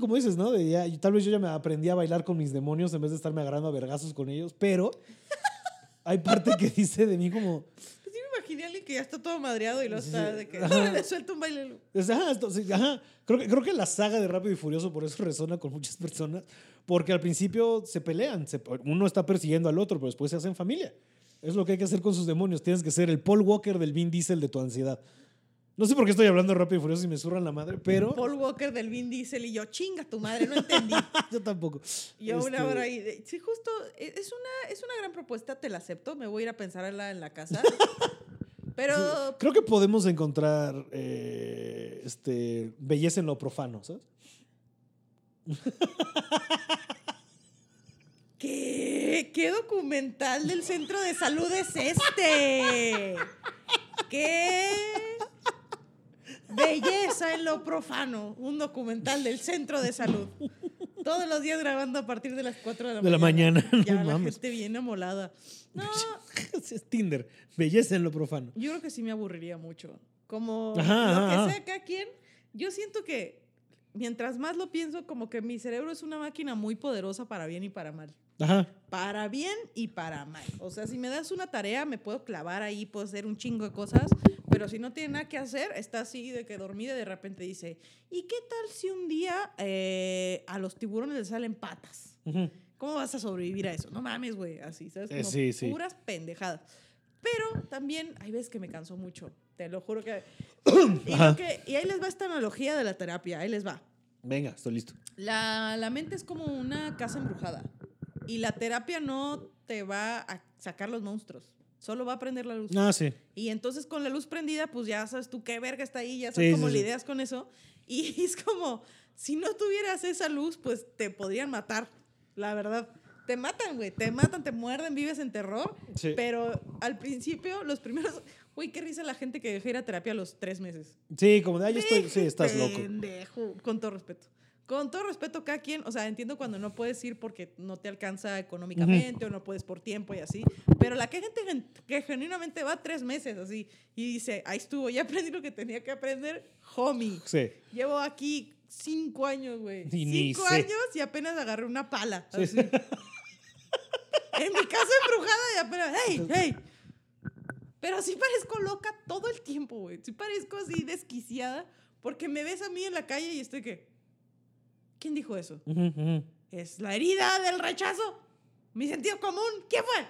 como dices, ¿no? De ya, tal vez yo ya me aprendí a bailar con mis demonios en vez de estarme agarrando a vergazos con ellos, pero hay parte que dice de mí como, Sí me imaginé a alguien que ya está todo madreado y lo está de que ajá. le suelta un baile. Ajá, esto- sí, ajá. Creo, que, creo que la saga de Rápido y Furioso por eso resuena con muchas personas, porque al principio se pelean, se- uno está persiguiendo al otro, pero después se hacen familia. Es lo que hay que hacer con sus demonios, tienes que ser el Paul Walker del Vin Diesel de tu ansiedad. No sé por qué estoy hablando Rápido y Furioso y me zurran la madre, pero Paul Walker del Vin Diesel y yo, chinga tu madre, no entendí. yo tampoco. Yo una Este, hora ahí. de- sí, justo, e- es una, es una gran propuesta, te la acepto. Me voy a ir a pensarla en la casa. Pero sí, creo que podemos encontrar eh, este, belleza en lo profano, ¿sabes? ¿qué, ¿qué documental del centro de salud es este? ¿Qué belleza en lo profano? Un documental del centro de salud. Todos los días grabando a partir de las 4 de la De la mañana. mañana, no Ya la mames. gente viene amolada. No, es Tinder, belleza en lo profano. Yo creo que sí me aburriría mucho. Como Ajá, lo ajá, que sea cada quien, yo siento que mientras más lo pienso, como que mi cerebro es una máquina muy poderosa para bien y para mal. Ajá. Para bien y para mal. O sea, si me das una tarea, me puedo clavar ahí, puedo hacer un chingo de cosas, pero si no tiene nada que hacer, está así de que dormida y de repente dice, ¿y qué tal si un día eh, a los tiburones les salen patas? Ujú. ¿Cómo vas a sobrevivir a eso? No mames, güey, así, ¿sabes? Eh, Como sí, sí. puras pendejadas. Pero también hay veces que me canso mucho Te lo juro que. y, lo que- y ahí les va esta analogía de la terapia. Ahí les va. Venga, estoy listo. La, la mente es como una casa embrujada. Y la terapia no te va a sacar los monstruos. Solo va a prender la luz. Ah, sí. Y entonces con la luz prendida, pues ya sabes tú qué verga está ahí, ya sabes Sí, cómo sí, sí. lidias con eso. Y es como, si no tuvieras esa luz, pues te podrían matar, la verdad. Te matan, güey, te matan, te muerden, vives en terror. Sí. Pero al principio, los primeros... Güey, qué risa la gente que dejó ir a terapia a los tres meses. Sí, como de, yo estoy, sí, estás loco. Pendejo. Con todo respeto. Con todo respeto, cada quien, o sea, entiendo cuando no puedes ir porque no te alcanza económicamente o no puedes por tiempo y así, pero la que gente gen- que genuinamente va tres meses así y dice, ahí estuvo, ya aprendí lo que tenía que aprender, homie. Sí. Llevo aquí cinco años, güey. Cinco sé. años y apenas agarré una pala. Sí. así. en mi casa embrujada y apenas, hey, hey. Pero sí parezco loca todo el tiempo, güey. Sí parezco así desquiciada porque me ves a mí en la calle y estoy que... ¿Quién dijo eso? Ujú, ujú. ¿Es la herida del rechazo? ¿Mi sentido común? ¿Quién fue?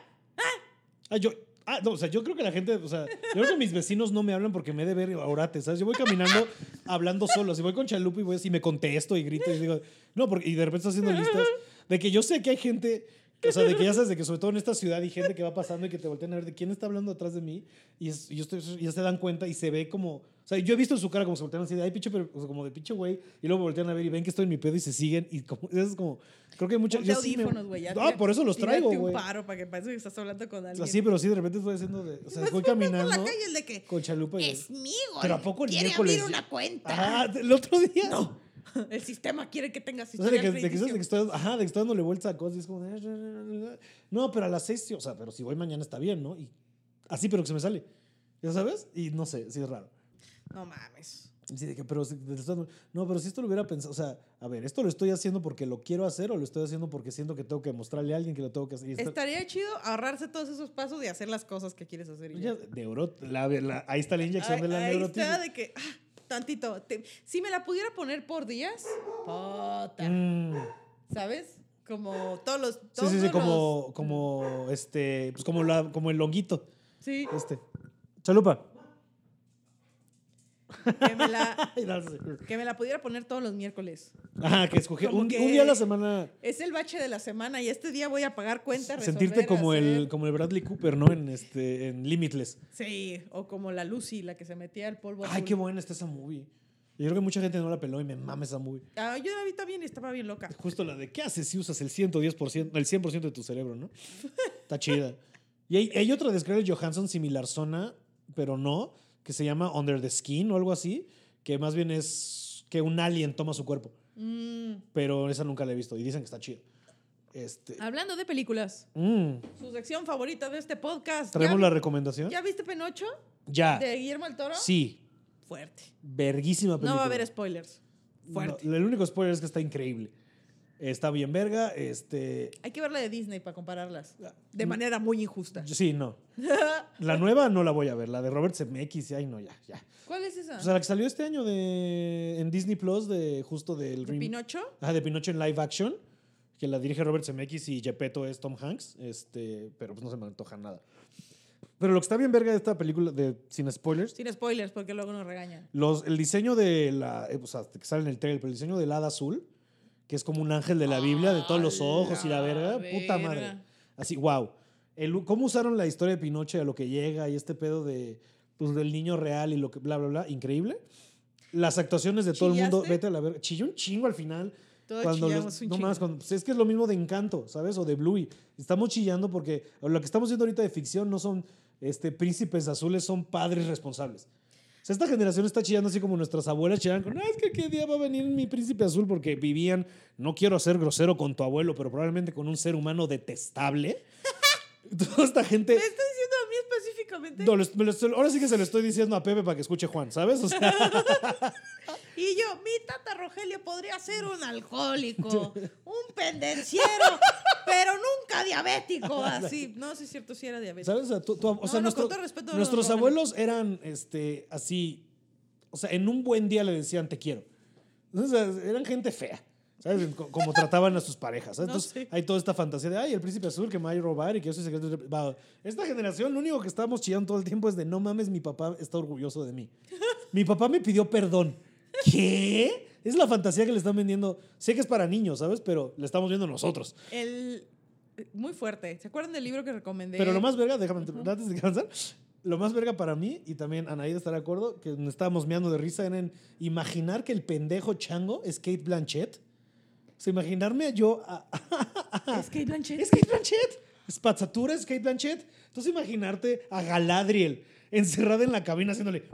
Ah, yo, ah, no, o sea, yo creo que la gente, o sea, yo creo que mis vecinos no me hablan porque me he de ver orate, ¿sabes? Yo voy caminando hablando solo, si voy con Chalupa y voy así, me contesto y grito y digo, no, porque, y de repente estoy haciendo listas de que yo sé que hay gente, o sea, de que ya sabes, de que sobre todo en esta ciudad hay gente que va pasando y que te voltean a ver de quién está hablando atrás de mí y, es- y yo estoy, y ya se dan cuenta y se ve como, o sea, yo he visto en su cara como se voltean así de, ay, pinche, pero, o sea, como de pinche güey, y luego me voltean a ver y ven que estoy en mi pedo y se siguen y como, es como, creo que mucha... Ponte yo sí me- audífonos, güey. ya Ah, por eso los traigo, un güey. paro para que parezca que estás hablando con O alguien. sea, sí, pero sí, de repente estoy haciendo de. O sea, voy Por caminando la calle el de que... con chalupa y. Es mío. Pero ¿a poco el Quiere miércoles? abrir una cuenta. Ajá, el otro día. No. El sistema quiere que tengas O sea, de que, historial de que, de que ajá, de que dándole vueltas a cosas y es como. de, No, pero a las seis, o sea, pero si voy mañana está bien, ¿no? Y así, pero que se me sale. ¿Ya sabes? Y no sé, sí es raro. No mames. Sí, de que, pero, no, pero si esto lo hubiera pensado, o sea, a ver, ¿esto lo estoy haciendo porque lo quiero hacer o lo estoy haciendo porque siento que tengo que mostrarle a alguien que lo tengo que hacer? Está- Estaría chido ahorrarse todos esos pasos y hacer las cosas que quieres hacer. y ya. ya, neuro- la- la- ahí está la inyección Ahí- de la ahí neurotina. está de que, ah, tantito. te- si me la pudiera poner por días, puta, Mm. ¿sabes? Como todos los... Sí, Todos sí, sí, los- como, como, este, pues como, la, como el longuito, Sí, este. Chalupa. Que me, la, que me la pudiera poner todos los miércoles. Ajá, que escoger un, un día a la semana Es el bache de la semana y este día voy a pagar cuentas. sentirte como el, como el Bradley Cooper, ¿no? En, este, en Limitless. Sí, o como la Lucy, la que se metía al polvo Ay, azul. qué buena está esa movie. Yo creo que mucha gente no la peló y me mama esa movie. Ah, yo la vi también y estaba bien loca. Justo la de ¿qué haces si usas el 110%, el 100% de tu cerebro, no? Está chida. Y hay, hay otra de Scarlett Johansson similar zona, pero no, que se llama Under the Skin o algo así, que más bien es que un alien toma su cuerpo. Mm, Pero esa nunca la he visto y dicen que está chida. Este, Hablando de películas, mm, su sección favorita de este podcast. ¿Traemos ¿Ya, la recomendación? ¿Ya viste Penocho? Ya. ¿De Guillermo del Toro? Sí. Fuerte. Verguísima película. No va a haber spoilers. Fuerte. No, el único spoiler es que está increíble. Está bien verga. Este. Hay que verla de Disney para compararlas. De Mm. manera muy injusta. Sí, no. La nueva no la voy a ver. La de Robert Zemeckis, ay, no, ya, ya. ¿Cuál es esa? O sea, la que salió este año de, en Disney Plus, de justo del ¿De Pinocho? Ajá, de Pinocho en live action, que la dirige Robert Zemeckis y Gepetto es Tom Hanks, este, pero pues no se me antoja nada. Pero lo que está bien verga de esta película, de, sin spoilers, Sin spoilers, porque luego nos regañan. los, el diseño de la, eh, o sea, que sale en el trailer, pero el diseño del hada azul, que es como un ángel de la Biblia, de todos los ¡A ojos y la verga, puta madre. Así, wow. El, ¿Cómo usaron la historia de Pinocho a lo que llega y este pedo de, pues, del niño real y lo que bla, bla, bla? Increíble. Las actuaciones de todo el mundo, vete a la verga. Chilló un chingo al final. Todos cuando los- un no más, cuando- pues, es que es lo mismo de Encanto, ¿sabes? O de Bluey. Estamos chillando porque lo que estamos viendo ahorita de ficción no son este, príncipes azules, son padres responsables. Sea, esta generación está chillando así como nuestras abuelas chillaban con, "Ah, es que qué día va a venir mi príncipe azul porque vivían, no quiero ser grosero con tu abuelo, pero probablemente con un ser humano detestable. Toda esta gente... ¿Me está diciendo a mí específicamente? No, lo ahora sí que se lo estoy diciendo a Pepe para que escuche Juan, ¿sabes? O sea, Y yo, mi tata Rogelio podría ser un alcohólico, un pendenciero, pero nunca diabético, así. No, sí es cierto, sí era diabético. ¿sabes? O sea, tú- tú- o No, sea, no, nuestro- con todo respeto, nuestros abuelos eran este, así, o sea, en un buen día le decían te quiero. Eran gente fea. ¿Sabes? Co- Como trataban a sus parejas. ¿sabes? No Entonces, hay toda esta fantasía de, ay, el príncipe azul que me va a robar y que yo soy secreto. de-". Va, Esta generación, lo único que estamos chillando todo el tiempo es de, no mames, mi papá está orgulloso de mí. mi papá me pidió perdón. ¿Qué? Es la fantasía que le están vendiendo. Sé que es para niños, ¿sabes? Pero le estamos viendo nosotros. El, muy fuerte. ¿Se acuerdan del libro que recomendé? Pero lo más verga, déjame, antes de cansar, lo más verga para mí, y también Anaída estará de acuerdo, que nos estábamos meando de risa, en imaginar que el pendejo chango es Kate Blanchett. O sea, imaginarme yo a, Es Kate Blanchett. es Kate Blanchett. Spazzatura es Kate Blanchett. Entonces imaginarte a Galadriel encerrada en la cabina haciéndole...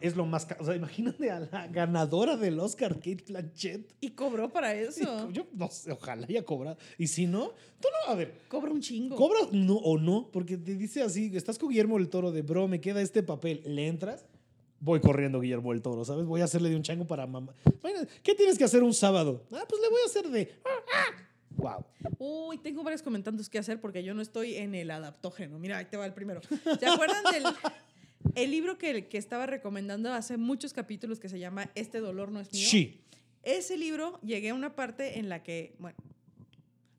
Es lo más... ca- O sea, imagínate a la ganadora del Oscar, Kate Blanchett. Y cobró para eso. Yo no sé, ojalá haya cobrado. Y si no, tú no, a ver, Cobra un chingo. ¿Cobras no, o no? Porque te dice así, estás con Guillermo del Toro de, bro, me queda este papel, ¿le entras? Voy corriendo Guillermo del Toro, ¿sabes? Voy a hacerle de un chango para mamá. Imagínate, ¿Qué tienes que hacer un sábado? Ah, pues le voy a hacer de... Wow. Uy, tengo varios comentarios que hacer porque yo no estoy en el adaptógeno. Mira, ahí te va el primero. ¿Se acuerdan del el libro que, que estaba recomendando hace muchos capítulos que se llama Este dolor no es mío? Sí. Ese libro llegué a una parte en la que, bueno,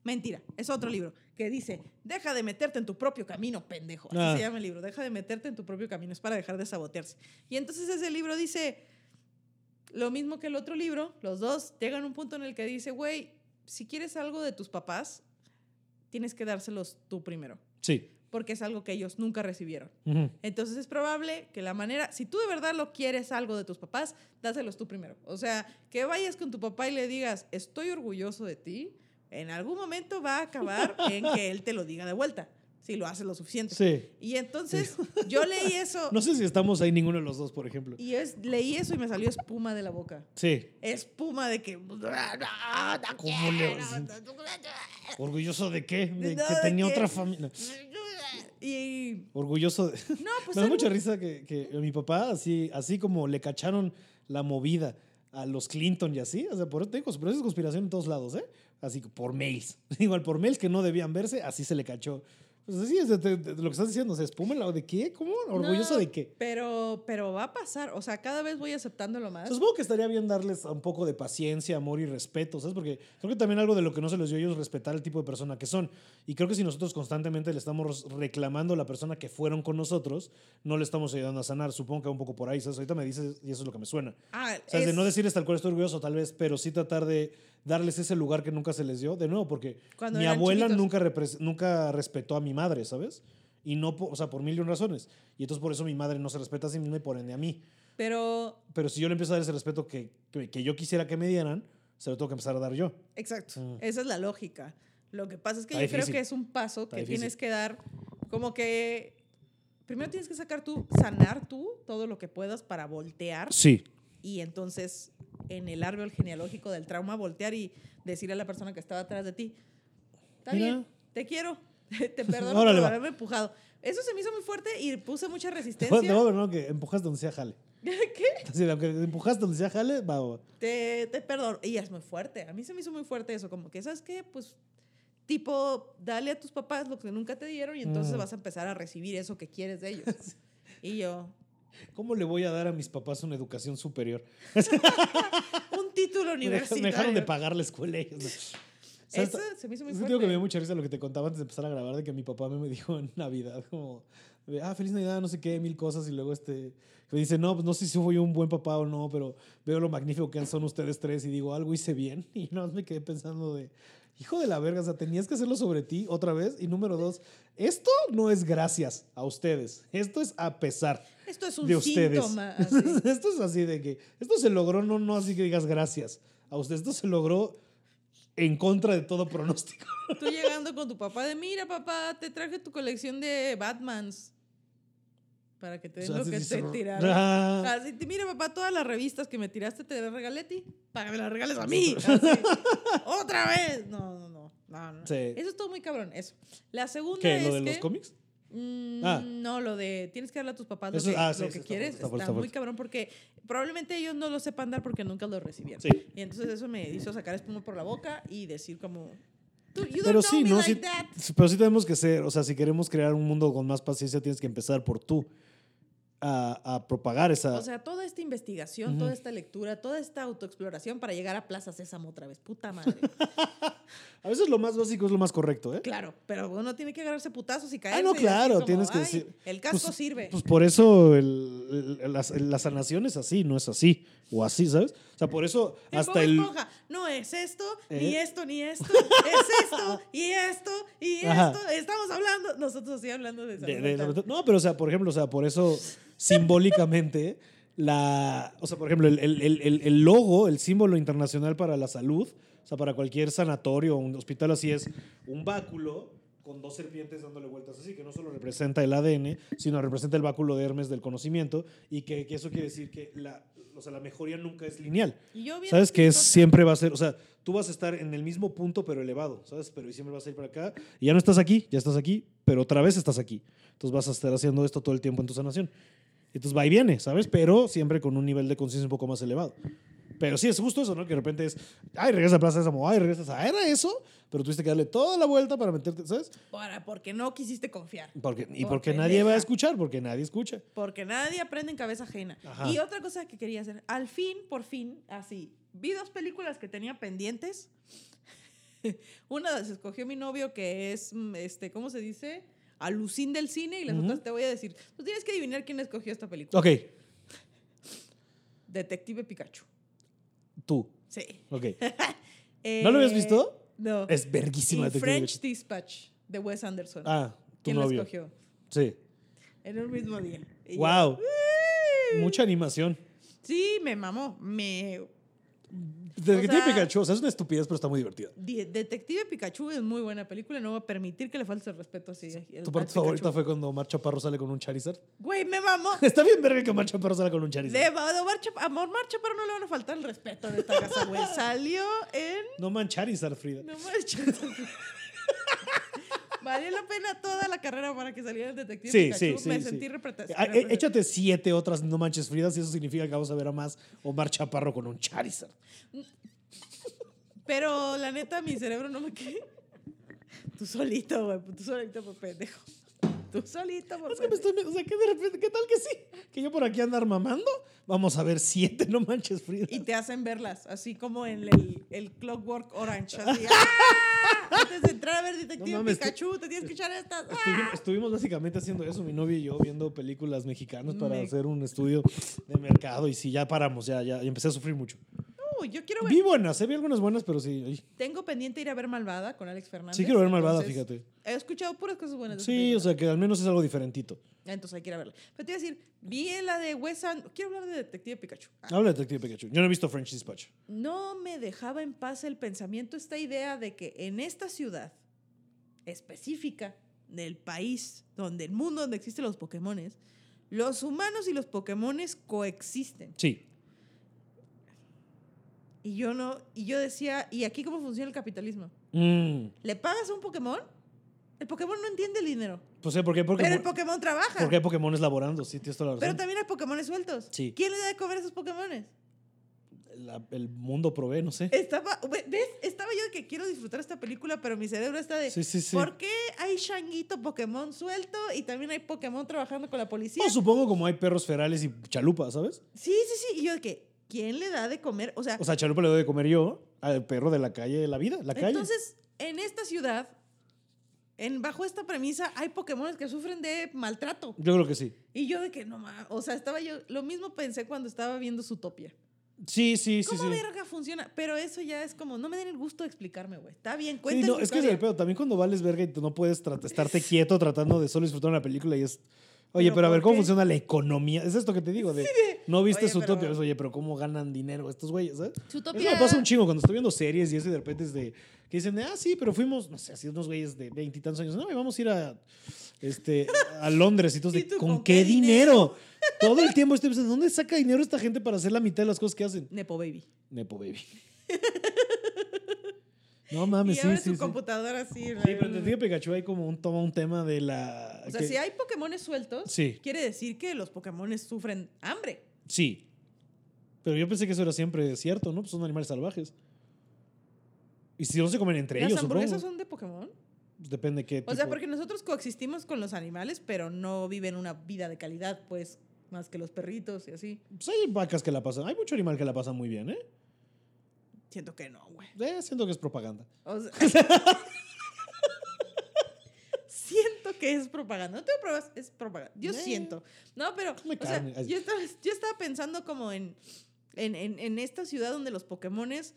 mentira, es otro libro que dice, deja de meterte en tu propio camino, pendejo. Así Ah. se llama el libro, deja de meterte en tu propio camino, es para dejar de sabotearse. Y entonces ese libro dice, lo mismo que el otro libro, los dos llegan a un punto en el que dice, güey, si quieres algo de tus papás, tienes que dárselos tú primero, Sí. Porque es algo que ellos nunca recibieron. Entonces es probable que la manera, si tú de verdad lo quieres algo de tus papás, dáselos tú primero. O sea, que vayas con tu papá y le digas, estoy orgulloso de ti, en algún momento va a acabar en que él te lo diga de vuelta, si lo haces lo suficiente. Sí. Y entonces yo leí eso No sé si estamos ahí ninguno de los dos, por ejemplo. y es, leí eso y me salió espuma de la boca. Sí. Espuma de que... "No, no ¿Cómo le no, no, no". ¿Orgulloso de qué? De No, que tenía otra familia. Y... Orgulloso de... No, pues... Me da mucha risa que, que mi papá, así, así como le cacharon la movida a los Clinton y así, o sea, por eso te digo, pero eso es conspiración en todos lados, ¿eh? Así que por mails. Igual por mails que no debían verse, así se le cachó. Pues así es, de- de- de lo que estás diciendo, o sea, espuma de qué, ¿cómo? ¿Orgulloso No, de qué? Pero, pero va a pasar. O sea, cada vez voy aceptándolo más. Supongo que estaría bien darles un poco de paciencia, amor y respeto, ¿sabes? Porque creo que también algo de lo que no se les dio a ellos es respetar el tipo de persona que son. Y creo que si nosotros constantemente le estamos reclamando a la persona que fueron con nosotros, no le estamos ayudando a sanar. Supongo que un poco por ahí, ¿sabes? Ahorita me dices y eso es lo que me suena. Ah, O sea, es de no decirles tal cual estoy orgulloso, tal vez, pero sí tratar de darles ese lugar que nunca se les dio. De nuevo, porque Cuando mi abuela chiquitos. nunca, nunca respetó a mi madre, ¿sabes? Y no, o sea, por mil y un razones. Y entonces por eso mi madre no se respeta a sí misma y por ende a mí. Pero, Pero si yo le empiezo a dar ese respeto que, que, que yo quisiera que me dieran, se lo tengo que empezar a dar yo. exacto. Mm. Esa es la lógica. Lo que pasa es que Está yo creo que es un paso Está que difícil. tienes que dar. Como que. Primero tienes que sacar tú, sanar tú todo lo que puedas para voltear. Sí. Y entonces, en el árbol genealógico del trauma, voltear y decirle a la persona que estaba atrás de ti: Está Mira. bien, te quiero, te perdono Órale, por va. haberme empujado. Eso se me hizo muy fuerte y puse mucha Te voy resistencia. a ver, ¿no? Que empujas donde sea jale. ¿Qué? Así, aunque empujas donde sea jale, va, va. te, te perdono. Y es muy fuerte. A mí se me hizo muy fuerte eso. Como que, ¿sabes qué? Pues, tipo, dale a tus papás lo que nunca te dieron y entonces Mm. vas a empezar a recibir eso que quieres de ellos. y yo, ¿Cómo le voy a dar a mis papás una educación superior? un título universitario. Me dejaron de pagar la escuela ellos. ¿no? O sea, Eso esta- se me hizo muy fuerte. digo que me dio mucha risa lo que te contaba antes de empezar a grabar, de que mi papá me dijo en Navidad, como, ah, feliz Navidad, no sé qué, mil cosas, y luego este, me dice, no, pues no sé si fui un buen papá o no, pero veo lo magnífico que son ustedes tres, y digo, algo hice bien, y nada más me quedé pensando de, hijo de la verga, o sea, tenías que hacerlo sobre ti otra vez, y número dos, esto no es gracias a ustedes, esto es a pesar Esto es un de ustedes. síntoma. así. esto es así de que, esto se logró, no, no así que digas gracias a ustedes, esto se logró en contra de todo pronóstico. Tú llegando con tu papá de, mira papá, te traje tu colección de Batmans. Para que te den O sea, lo que te tiraron. Ah. Así, te- mira papá, todas las revistas que me tiraste te las regalé a ti. Para que me las regales a mí. Así. Otra vez. No, no, no. no, no. Sí. Eso es todo muy cabrón. Eso. La segunda ¿Qué? es ¿Lo de que, los cómics? Mm, Ah. No, lo de tienes que darle a tus papás lo Eso- que, ah, lo que sí, está quieres. está Está, está muy cabrón porque probablemente ellos no lo sepan dar porque nunca lo recibieron. Sí. Y entonces eso me hizo sacar espuma por la boca y decir como, "Tú- you don't Pero sí, ¿no? like Sí, that". pero sí tenemos que ser, o sea, si queremos crear un mundo con más paciencia, tienes que empezar por tú a, a propagar esa... O sea, toda esta investigación, Ujú. toda esta lectura, toda esta autoexploración para llegar a Plaza Sésamo otra vez. Puta madre. a veces lo más básico es lo más correcto, ¿eh? claro, pero uno tiene que agarrarse putazos y caerse. Ah, no, claro, como, tienes que "Ay, decir, El casco pues, sirve. Pues por eso el- el- la, la sanación es así, no es así. O así, ¿sabes? O sea, por eso El hasta el... Esponja, No es esto, ni ¿Eh? esto, ni esto. es esto, y esto, y Ajá. esto. Estamos hablando, nosotros sí hablando de de- no, pero o sea, por ejemplo, o sea, por eso simbólicamente la... O sea, por ejemplo, el- el- el logo, el símbolo internacional para la salud, o sea, para cualquier sanatorio o un hospital así es un báculo con dos serpientes dándole vueltas así, que no solo representa el ADN, sino representa el báculo de Hermes del conocimiento y que, que eso quiere decir que la, o sea, la mejoría nunca es lineal. ¿Sabes? Que es, siempre va a ser, o sea, tú vas a estar en el mismo punto pero elevado, ¿sabes? Pero y siempre vas a ir para acá y ya no estás aquí, ya estás aquí, pero otra vez estás aquí. Entonces vas a estar haciendo esto todo el tiempo en tu sanación. Entonces va y viene, ¿sabes? Pero siempre con un nivel de conciencia un poco más elevado. Pero sí, es justo eso, ¿no? Que de repente es, ay, regresas a Plaza Sésamo, ay, regresas a... Era eso, pero tuviste que darle toda la vuelta para meterte, ¿sabes? Para, porque no quisiste confiar. Porque, y Por porque nadie va a escuchar, porque nadie escucha. Porque nadie aprende en cabeza ajena. Ajá. Y otra cosa que quería hacer, al fin, por fin, así, vi dos películas que tenía pendientes. Una las escogió mi novio, que es, mm, este, ¿cómo se dice? Alucín del cine, y las otras te voy a decir. Tú tienes que adivinar quién escogió esta película. Ok, Detective Pikachu. Tú. Sí. Ok. ¿No lo habías Eh, visto? No. Es verguísima y French. Dispatch, de Wes Anderson. Ah, tu ¿Quién novio. lo escogió? Sí. En el mismo día. Yo, Wow. Mucha animación. Sí, me mamó. Me Detective sea- Pikachu, o sea, es una estupidez, pero está muy divertida. Di- Detective Pikachu es muy buena película. No voy a permitir que le falte el respeto así. al- ¿Tu parte favorita Pikachu. fue cuando Omar Chaparro sale con un Charizard? Güey, me mamó. Está bien verga que Omar Chaparro sale con un Charizard. De, Omar Chap- a Omar Chaparro no le van a faltar el respeto en esta casa, güey. Salió en. No man Charizard, Frida. No manches. Valió la pena toda la carrera para que saliera el detective Sí, Pikachu. sí, sí, Me sentí Ah, eh, represent- Échate siete otras No Manches Fridas y eso significa que vamos a ver a más Omar Chaparro con un Charizard. Pero la neta, mi cerebro no me quedé. Tú solito, güey. Tú solito, por pendejo. Tú solito, por Es que me estoy, o sea, que de repente, ¿qué tal que sí? Que yo por aquí andar mamando, vamos a ver siete No Manches Fridas. Y te hacen verlas, así como en el, el Clockwork Orange. Así, ¡ah! Antes de entrar a ver Detective No mames, Pikachu, te tienes que echar estas. ¡ah! Estuvimos, estuvimos básicamente haciendo eso, mi novio y yo, viendo películas mexicanas para Me- hacer un estudio de mercado. Y sí, ya paramos, ya, ya, y empecé a sufrir mucho. No, yo quiero ver. Vi buenas, eh, vi algunas buenas, pero sí. ay, Tengo pendiente ir a ver Malvada con Alex Fernández. Sí quiero ver Malvada, entonces, fíjate. He escuchado puras cosas buenas. Sí, o sea, que al menos es algo diferentito. Entonces hay que ir a verla. Pero te iba a decir, vi la de Wes Anderson. Quiero hablar de Detective Pikachu. Ah, Habla de Detective Pikachu. Yo no he visto French Dispatch. No me dejaba en paz el pensamiento, esta idea de que en esta ciudad específica del país, donde el mundo donde existen los Pokémones, los humanos y los Pokémones coexisten. Sí. Y yo no, y yo decía, ¿y aquí cómo funciona el capitalismo? Mm, ¿Le pagas a un Pokémon? El Pokémon no entiende el dinero. Pues sí, ¿por qué? Porque, pero el Pokémon trabaja. porque hay Pokémones laborando, sí, tienes toda la Pero razón. también hay Pokémones sueltos. Sí. ¿Quién le da de comer a esos Pokémones? La- el mundo provee, no sé. Estaba, ve- ¿ves? Estaba yo de que quiero disfrutar esta película, pero mi cerebro está de. Sí, sí, sí. ¿Por qué hay changuito Pokémon suelto y también hay Pokémon trabajando con la policía? No, supongo como hay perros ferales y chalupas, ¿sabes? Sí, sí, sí. Y yo de que, ¿quién le da de comer? O sea, O sea, chalupa le doy de comer yo al perro de la calle de la vida, la calle. entonces, en esta ciudad, en, bajo esta premisa, hay Pokémon que sufren de maltrato. Yo creo que sí. Y yo de que, no mames. O sea, estaba yo. Lo mismo pensé cuando estaba viendo Zootopia. Sí, sí, sí, ¿Cómo sí. verga funciona? Pero eso ya es como, no me den el gusto de explicarme, güey. Está bien, Sí, cuenta no, es que es el pedo. También cuando vales verga y tú no puedes estarte quieto tratando de solo disfrutar una película y es. Oye, ¿Pero pero, a ver, ¿cómo qué? funciona la economía? Es esto que te digo, de no viste Oye, su pero-. Oye, pero ¿cómo ganan dinero estos güeyes? Zootopia- Eso me pasa un chingo cuando estoy viendo series y eso y de repente es de. Que dicen, ah, sí, pero fuimos, no sé, así unos güeyes de veintitantos años. No, y vamos a ir a. Este, a Londres y todos ¿Y de, tú ¿con, con qué, qué dinero? Todo el tiempo estoy pensando, ¿dónde saca dinero esta gente para hacer la mitad de las cosas que hacen? Nepo Baby. Nepo Baby. no mames, y sí, abre sí, su sí. computadora así. Sí, pero en Detective Pikachu hay como un, toma un tema de la... O sea, que- si hay Pokémones sueltos, Sí. quiere decir que los Pokémones sufren hambre. Sí. Pero yo pensé que eso era siempre cierto, ¿no? Pues son animales salvajes. Y si no se comen entre ¿Las ellos, hamburguesas supongo. son de Pokémon? Pues depende qué O sea, porque nosotros coexistimos con los animales, pero no viven una vida de calidad, pues, Más que los perritos y así. Pues hay vacas que la pasan. Hay mucho animal que la pasa muy bien, ¿eh? Siento que no, güey. Eh, siento que es propaganda. O sea, siento que es propaganda. No tengo pruebas, es propaganda. Yo Eh. siento. No, pero Come o sea, yo, estaba, yo estaba pensando como en, en, en, en esta ciudad donde los Pokémones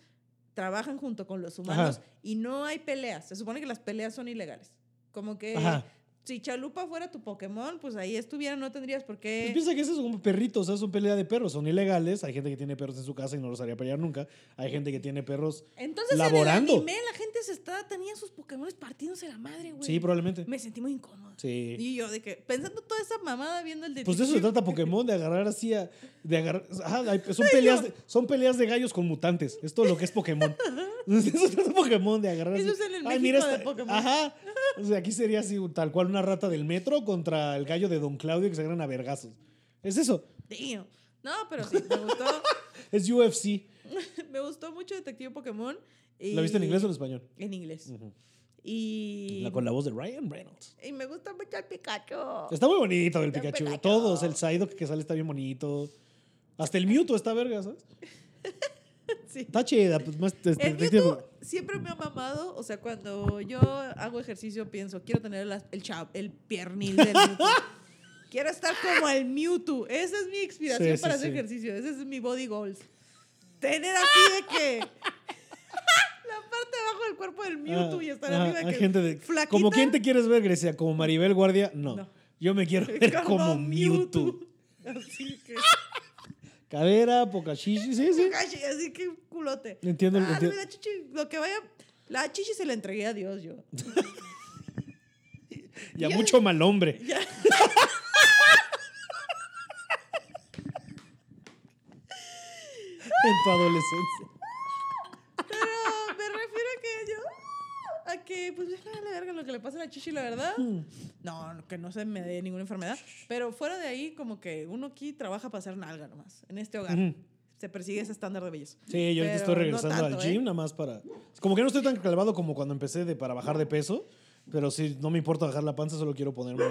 trabajan junto con los humanos Ajá. y no hay peleas. Se supone que las peleas son ilegales. Como que Ajá. Si Chalupa fuera tu Pokémon, pues ahí estuviera, no tendrías por qué... Pues piensa que eso es como perritos, o sea, son pelea de perros, son ilegales. Hay gente que tiene perros en su casa y no los haría pelear nunca. Hay gente que tiene perros. Entonces laborando. en el anime la gente se está, tenía sus Pokémon partiéndose la madre, güey. Sí, probablemente. Me sentí muy incómoda. Sí. Y yo de que, pensando toda esa mamada viendo el de Pues de eso se trata Pokémon, de agarrar así a. De agarrar, ajá, son, peleas de, son peleas de gallos con mutantes. Esto es lo que es Pokémon. Eso se trata Pokémon, de agarrar. Eso así, es en el "Ay, México de esta- Pokémon". Ajá. O sea, aquí sería así, tal cual una rata del metro contra el gallo de Don Claudio que se agarran a vergazos. Es eso. Damn. No, pero sí, me gustó, Es UFC. me gustó mucho Detective Pokémon. Y ¿La viste en inglés o en español? En inglés. Y, La- con la voz de Ryan Reynolds. y me gusta mucho el Pikachu. Está muy bonito el Pikachu. Pikachu. Todos, el Psyduck que sale está bien bonito. Hasta el Mewtwo está verga, ¿sabes? Sí. Está chida. Pues más este, El Mewtwo siempre me ha mamado. O sea, cuando yo hago ejercicio, pienso, quiero tener el, chab- el piernil del Mewtwo. quiero estar como el Mewtwo. Esa es mi inspiración Sí, sí, para hacer sí. ejercicio. Ese es mi body goals. Tener así de que... la parte de abajo del cuerpo del Mewtwo y estar Ah, arriba de que... gente de, flaquita. Como quién te quieres ver, Grecia, como Maribel Guardia, no. No. Yo me quiero ver como Mewtwo. Así que... Cadera, poca chichi, sí, sí. Así que culote. Entiendo, Ah, entiendo. la chichi, lo que vaya... La chichi se la entregué a Dios yo. Y a mucho mal hombre. Ya. En tu adolescencia. Pero me refiero a que yo. A que, pues, la verga lo que le pasa a la chichi, la verdad. No, que no se me dé ninguna enfermedad. Pero fuera de ahí, como que uno aquí trabaja para hacer nalga nomás. En este hogar. Se persigue ese estándar de belleza. Sí, yo ahorita estoy no regresando tanto, al ¿eh? gym, nada más para. Como que no estoy tan clavado como cuando empecé de, para bajar de peso. Pero sí, no me importa bajar la panza, solo quiero ponerme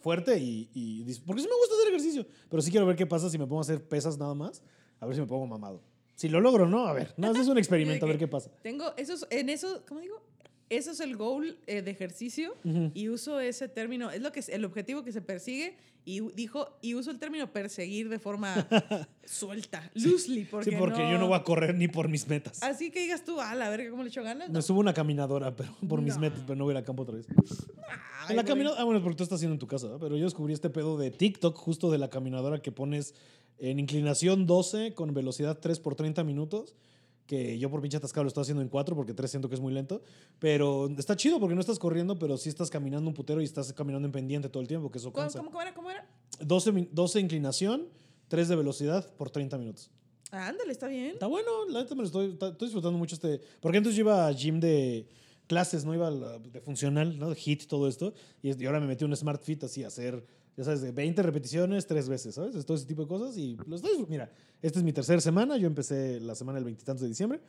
fuerte y, y Porque sí me gusta hacer ejercicio. Pero sí quiero ver qué pasa si me pongo a hacer pesas nada más. A ver si me pongo mamado. Si lo logro, ¿no? A ver. No, es un experimento, a ver qué pasa. Tengo esos, en eso, ¿cómo digo? Eso es el goal eh, de ejercicio y uso ese término, es lo que es el objetivo que se persigue y dijo y uso el término perseguir de forma suelta, loosely, porque sí, porque yo no voy a correr ni por mis metas. Así que digas tú, a la verga, ¿cómo le echo ganas? No. Me subo una caminadora, pero por mis No. metas, pero no voy a ir al campo otra vez. Ay, En la caminadora, ah, bueno, porque tú estás haciendo en tu casa, pero yo descubrí este pedo de TikTok justo de la caminadora que pones en inclinación 12 con velocidad 3 por 30 minutos, que yo por pinche atascado lo estoy haciendo en 4 porque 3 siento que es muy lento, pero está chido porque no estás corriendo, pero sí estás caminando un putero y estás caminando en pendiente todo el tiempo, que eso ¿Cómo, cansa. cómo, cómo era? ¿Cómo era? 12, min- 12 inclinación, 3 de velocidad por 30 minutos. Ah, ándale, está bien. Está bueno, la neta me lo estoy, está- estoy disfrutando mucho este. Porque antes yo iba a gym de clases, no iba a la- de funcional, ¿no? De hit, todo esto. Y, y ahora me metí un Smart Fit así a hacer, ya sabes, de 20 repeticiones tres veces, ¿sabes? Todo ese tipo de cosas. Y lo estoy Mira, esta es mi tercera semana. Yo empecé la semana del veintitantos de diciembre.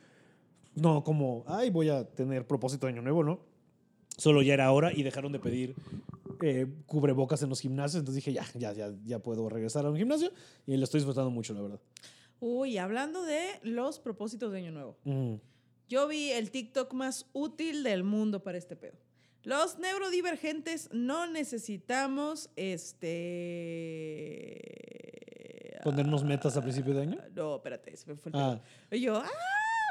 No como, ay, voy a tener propósito de año nuevo, ¿no? Solo ya era hora y dejaron de pedir eh, cubrebocas en los gimnasios. Entonces dije, ya, ya, ya, ya puedo regresar a un gimnasio. Y lo estoy disfrutando mucho, la verdad. Uy, hablando de los propósitos de Año Nuevo. Mm. Yo vi el TikTok más útil del mundo para este pedo. Los neurodivergentes no necesitamos este. Ponernos metas a principio de año. Ah, No, espérate, se me fue el Ah, yo, ¡ah!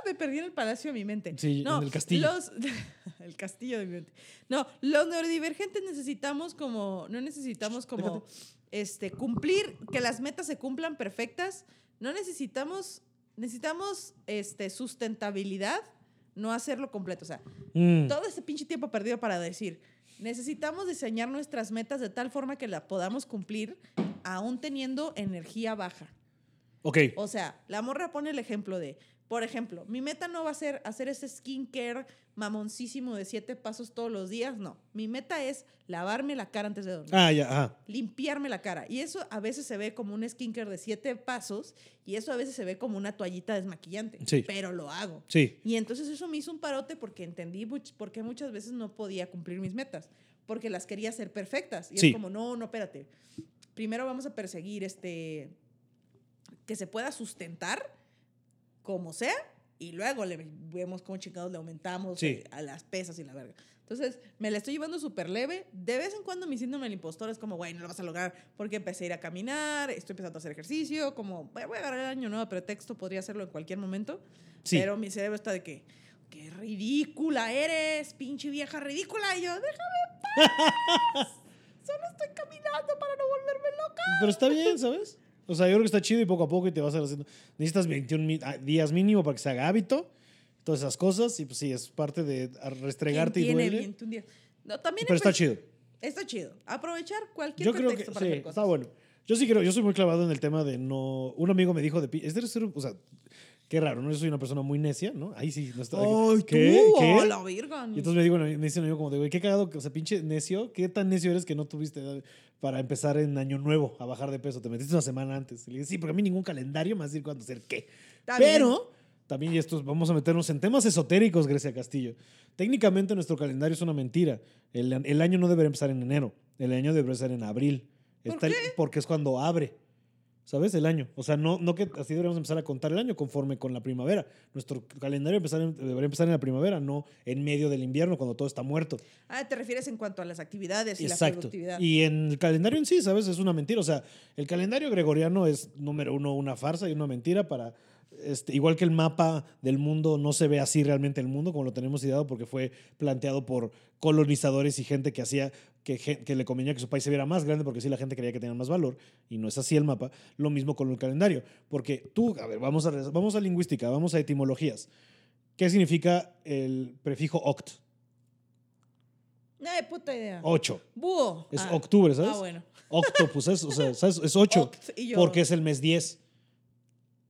Me perdí en el palacio de mi mente. Sí, no, en el castillo. Los, el castillo de mi mente. No, los neurodivergentes necesitamos como. No necesitamos como. Este, cumplir, que las metas se cumplan perfectas. No necesitamos. Necesitamos este, sustentabilidad, no hacerlo completo. O sea, mm, todo ese pinche tiempo perdido para decir, necesitamos diseñar nuestras metas de tal forma que la podamos cumplir aún teniendo energía baja. ok. O sea, la morra pone el ejemplo de, por ejemplo, mi meta no va a ser hacer ese skincare mamoncísimo de siete pasos todos los días, no. Mi meta es lavarme la cara antes de dormir, Ah, ya, ajá. limpiarme la cara. Y eso a veces se ve como un skincare de siete pasos y eso a veces se ve como una toallita desmaquillante. Sí. Pero lo hago. Sí. Y entonces eso me hizo un parote porque entendí por qué muchas veces no podía cumplir mis metas, porque las quería hacer perfectas. Y Sí. es como, no, no, espérate. primero vamos a perseguir este que se pueda sustentar como sea y luego le vemos cómo chingados le aumentamos Sí. eh, a las pesas y la verga. Entonces, me la estoy llevando súper leve. De vez en cuando mi síndrome del impostor es como, güey, no lo vas a lograr porque empecé a ir a caminar, estoy empezando a hacer ejercicio, como, voy a agarrar el año nuevo pretexto, podría hacerlo en cualquier momento. Sí. Pero mi cerebro está de que, qué ridícula eres, pinche vieja ridícula. Y yo, déjame en paz. Solo estoy caminando para no volverme loca. Pero está bien, ¿sabes? O sea, yo creo que está chido y poco a poco y te vas a ir haciendo. Necesitas 21 mi- ah, días mínimo para que se haga hábito, todas esas cosas. Y pues sí, es parte de restregarte y ¿Quién tiene duele. 21 días? No, también Pero está chido. Está chido. Aprovechar cualquier Yo creo que pretexto para sí, hacer cosas. está bueno. Yo sí creo, yo soy muy clavado en el tema de no. Un amigo me dijo de. pi- Es de ser- o sea, qué raro, ¿no? Yo soy una persona muy necia, ¿no? Ahí sí, no está. Ay, ¿Qué? tú, ¿Qué? la. Y entonces me digo, me dice un amigo como de, güey, qué cagado, o sea, pinche necio, qué tan necio eres que no tuviste edad para empezar en año nuevo a bajar de peso, te metiste una semana antes. Y le dije, sí, porque a mí ningún calendario me va a decir cuándo hacer qué. Pero también, y esto, vamos a meternos en temas esotéricos, Grecia Castillo. Técnicamente nuestro calendario es una mentira. El, el año no debería empezar en enero, el año debería empezar en abril. ¿Por Está el- porque es cuando abre. ¿Sabes? El año. O sea, no, no que así deberíamos empezar a contar el año conforme con la primavera. Nuestro calendario empezar en- debería empezar en la primavera, no en medio del invierno cuando todo está muerto. Ah, te refieres en cuanto a las actividades y la Exacto. productividad. Y en el calendario en sí, ¿sabes? Es una mentira. O sea, el calendario gregoriano es, número uno, una farsa y una mentira para... Este, igual que el mapa del mundo no se ve así realmente el mundo como lo tenemos ideado porque fue planteado por colonizadores y gente que hacía que, que le convenía que su país se viera más grande porque así la gente creía que tenía más valor y no es así el mapa. Lo mismo con el calendario. Porque tú, a ver, vamos a, vamos a lingüística, vamos a etimologías. ¿Qué significa el prefijo oct? Ay, puta idea. Ocho. Búho. Es Ah. octubre, ¿sabes? Ah, bueno. Octopus, es, o sea, ¿sabes? es 8 Oct, y yo- porque es el mes 10.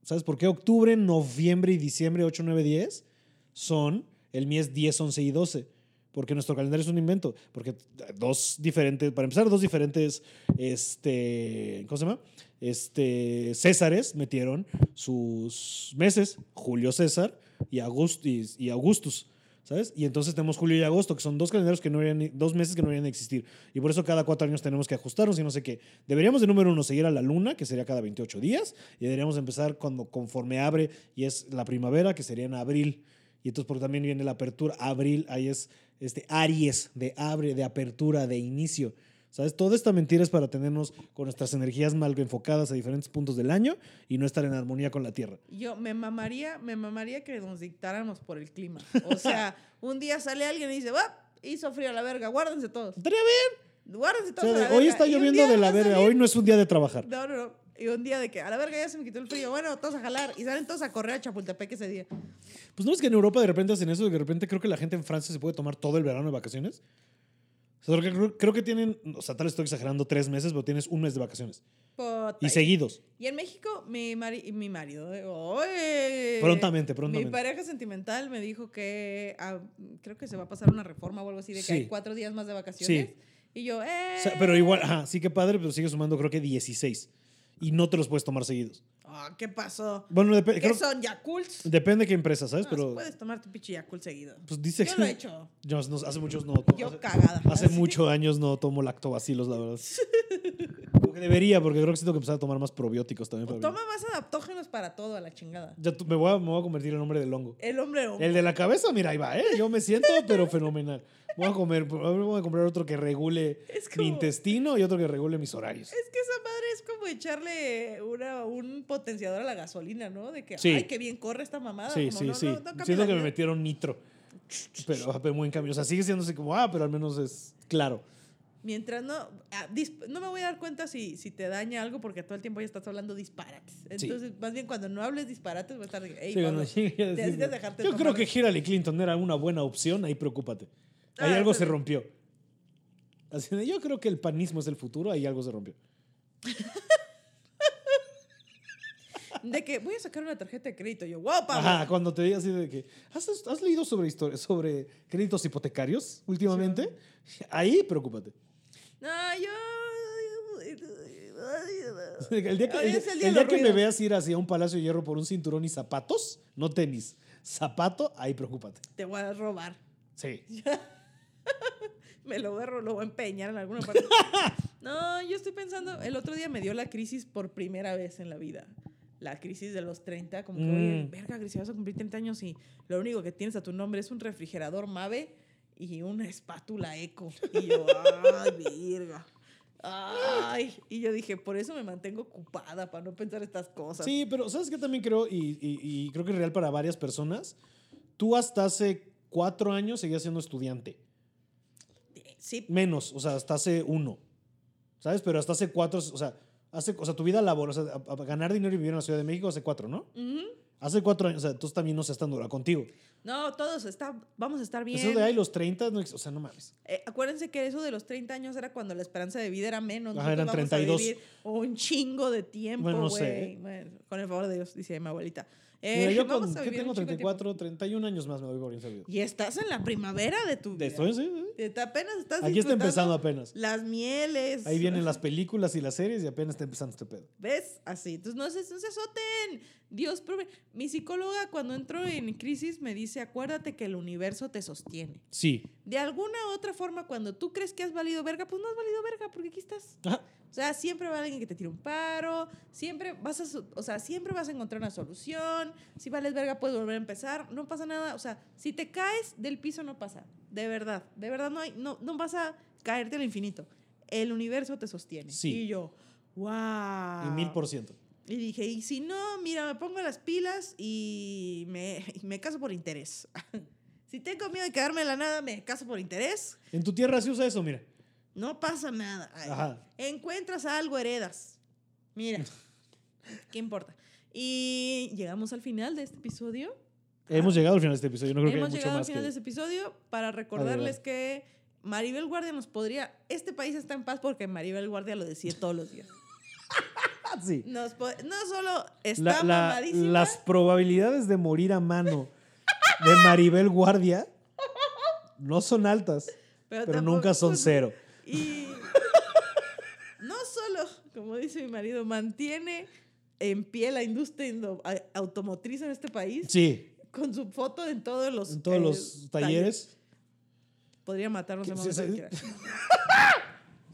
¿Sabes por qué octubre, noviembre y diciembre 8, 9, 10 son el mes 10, 11 y 12? Porque nuestro calendario es un invento. Porque dos diferentes, para empezar, dos diferentes, este, ¿cómo se llama? Este, Césares metieron sus meses, Julio César y, August, y, Augustus. ¿Sabes? Y entonces tenemos julio y agosto, que son dos calendarios que no deberían, dos meses que no deberían existir. Y por eso cada cuatro años tenemos que ajustarnos y no sé qué. Deberíamos de número uno seguir a la luna, que sería cada 28 días, y deberíamos empezar cuando conforme abre y es la primavera, que sería en abril. Y entonces porque también viene la apertura, abril, ahí es este Aries, de abre, de apertura, de inicio. ¿Sabes? Toda esta mentira es para tenernos con nuestras energías mal enfocadas a diferentes puntos del año y no estar en armonía con la Tierra. Yo me mamaría, me mamaría que nos dictáramos por el clima. O sea, un día sale alguien y dice, va, hizo frío a la verga, guárdense todos. Estaría bien. Guárdense O todos. sea, a de, la hoy verga". está lloviendo de la verga, salir- hoy no es un día de trabajar. No, no, no. Y un día de que a la verga ya se me quitó el frío. Bueno, todos a jalar. Y salen todos a correr a Chapultepec ese día. Pues no es que en Europa de repente hacen eso, de que de repente creo que la gente en Francia se puede tomar todo el verano de vacaciones. O sea, creo, creo- que tienen, o sea, tal vez estoy exagerando tres meses, pero tienes un mes de vacaciones. Y seguidos. Y en México, mi, mari- mi marido, eh, ¡oye! Prontamente, Mi prontamente. pareja sentimental me dijo que ah, creo que se va a pasar una reforma o algo así de que Sí. hay cuatro días más de vacaciones. Sí. Y yo, ¡eh! O sea, pero igual, ajá, sí que padre, pero sigue sumando creo que 16. Y no te los puedes tomar seguidos. Ah, ¿Qué pasó? Bueno, ¿Qué creo- son Yakults? depende de qué empresa, ¿sabes? No, pero puedes tomar tu pinche Yakult seguido. pues dice Yo lo he hecho. Yo no- hace muchos no. Yo hace, cagada. hace muchos años no tomo lactobacilos, la verdad. Como que debería, porque creo que sí tengo que empezar a tomar más probióticos también. para Toma más adaptógenos para todo a la chingada. Ya me, voy a, me voy a convertir en hombre del hongo. El hombre hongo. El de la cabeza, mira, ahí va, ¿eh? Yo me siento, pero fenomenal. Voy a comer, voy a comprar otro que regule mi intestino y otro que regule mis horarios. Es que esa madre es como echarle una, un potenciador a la gasolina, ¿no? De que, Sí. ay, qué bien corre esta mamada. Sí, Como, sí, no, sí. no, no Siento que me metieron nitro. Pero, pero muy en cambio. O sea, sigue siendo así como, ah, pero al menos es claro. Mientras no, ah, no me voy a dar cuenta si, si te daña algo porque todo el tiempo ya estás hablando disparates. Sí. Entonces, más bien cuando no hables disparates, voy a estar hey, Sí, Pablo, sí, dejarte Yo creo que Hillary Clinton era una buena opción, ahí preocúpate. Ahí Ah, algo se rompió. Así de, yo creo que el panismo es el futuro, ahí algo se rompió. De que voy a sacar una tarjeta de crédito. Yo, wow, Pablo. Ajá, cuando te diga así de que, ¿has, has leído sobre, historia, sobre créditos hipotecarios últimamente? Ahí preocúpate. No, yo... El día que, el- día el que me veas ir hacia un palacio de hierro por un cinturón y zapatos, no tenis, zapato, ahí preocúpate. Te voy a robar. Sí. Me lo voy a, lo voy a empeñar en alguna parte. No, yo estoy pensando, el otro día me dio la crisis por primera vez en la vida. La crisis de los 30, como que, oye, Mm. verga, Gris, vas a cumplir 30 años y lo único que tienes a tu nombre es un refrigerador Mave y una espátula Eco. Y yo, ay, verga. Ay, y yo dije, por eso me mantengo ocupada, para no pensar estas cosas. Sí, pero ¿sabes qué también creo? Y, y- y creo que es real para varias personas. Tú hasta hace cuatro años seguías siendo estudiante. Sí, Menos, o sea, hasta hace uno. ¿Sabes? Pero hasta hace cuatro, o sea, hace, o sea tu vida laboral, o sea, a- a ganar dinero y vivir en la Ciudad de México hace cuatro, ¿no? Ujú. Hace cuatro años, o sea, tú también no seas tan dura contigo. No, todos está, vamos a estar bien. Eso de ahí los 30, no o sea, no mames. Eh, acuérdense que eso de los 30 años era cuando la esperanza de vida era menos. Ajá, eran Nosotros vamos a 32. vivir un chingo de tiempo, Bueno, no güey. sé. Bueno, con el favor de Dios, dice mi abuelita. Eh, Mira, yo con, ¿qué tengo? un chingo de tiempo. 34, 31 años más me voy por bien servido. Y estás en la primavera de tu vida. De esto, sí, sí. Te- apenas estás Aquí está empezando apenas. Las mieles. Ahí vienen las películas y las series y apenas está empezando este pedo. ¿Ves? Así. Entonces no se, no se azoten. Dios provee. Mi psicóloga cuando entro en crisis me dice, acuérdate que el universo te sostiene. Sí. De alguna u otra forma, cuando tú crees que has valido verga, pues no has valido verga porque aquí estás. Ajá. O sea, siempre va alguien que te tire un paro, siempre vas a, o sea, siempre vas a encontrar una solución. Si vales verga, puedes volver a empezar, no pasa nada. O sea, si te caes del piso, no pasa. De verdad, de verdad no, hay, no, no vas a caerte al infinito. El universo te sostiene. Sí. Y yo, wow. Y mil por ciento. Y dije, y si no, mira, me pongo las pilas y me, y me caso por interés. si tengo miedo de quedarme en la nada, me caso por interés. En tu tierra se usa eso, mira. No pasa nada. Ay. Encuentras algo, heredas. Mira, ¿qué importa? Y llegamos al final de este episodio. Hemos llegado al final de este episodio. No creo Hemos que haya mucho llegado al más final que... de este episodio para recordarles que Maribel Guardia nos podría... Este país está en paz porque Maribel Guardia lo decide todos los días. Sí. Nos po- no solo está La- la- mamadísima, las probabilidades de morir a mano de Maribel Guardia no son altas, pero nunca son cero. Y no solo, como dice mi marido, mantiene en pie la industria automotriz en este país Sí, con su foto en todos los, en todos eh, los talleres. Podría matarnos momento sí. que.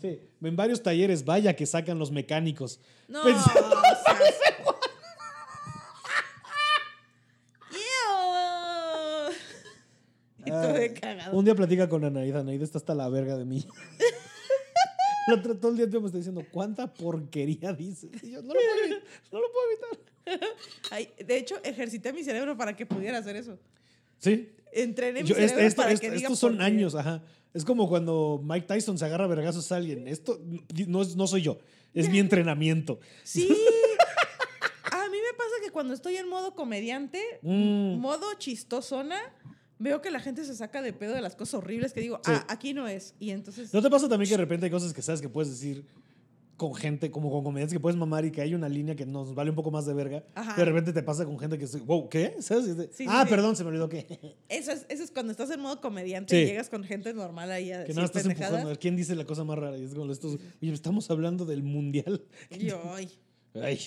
Sí, en varios talleres, vaya que sacan los mecánicos. No, Pues- o sea. Y todo de cagado. Un día platica con Anaída. Anaída está hasta la verga de mí. El otro- todo el día me está diciendo, ¿cuánta porquería dices? Y yo, no lo puedo evitar. No lo puedo evitar. Ay, de hecho, ejercité mi cerebro para que pudiera hacer eso. Sí. Entrené mi Yo- cerebro esto- para que diga estos son porquería. años, ajá. Es como cuando Mike Tyson se agarra a vergazos a alguien. Esto no, no soy yo, es mi entrenamiento. Sí. A mí me pasa que cuando estoy en modo comediante, Mm. modo chistosona, veo que la gente se saca de pedo de las cosas horribles que digo, Sí. ah, aquí no es. Y entonces. ¿No te pasa también que de repente hay cosas que sabes que puedes decir con gente, como con comediantes que puedes mamar y que hay una línea que nos vale un poco más de verga? Ajá. De repente te pasa con gente que dice, wow, ¿qué? ¿Sabes? Sí, ah, sí. perdón, se me olvidó que. Eso es, eso es cuando estás en modo comediante y llegas con gente normal ahí a Que nada, estás pendejadas. empujando. ¿Quién dice la cosa más rara? Y es como estos, oye, estamos hablando del mundial. Y yo, ay, Ay,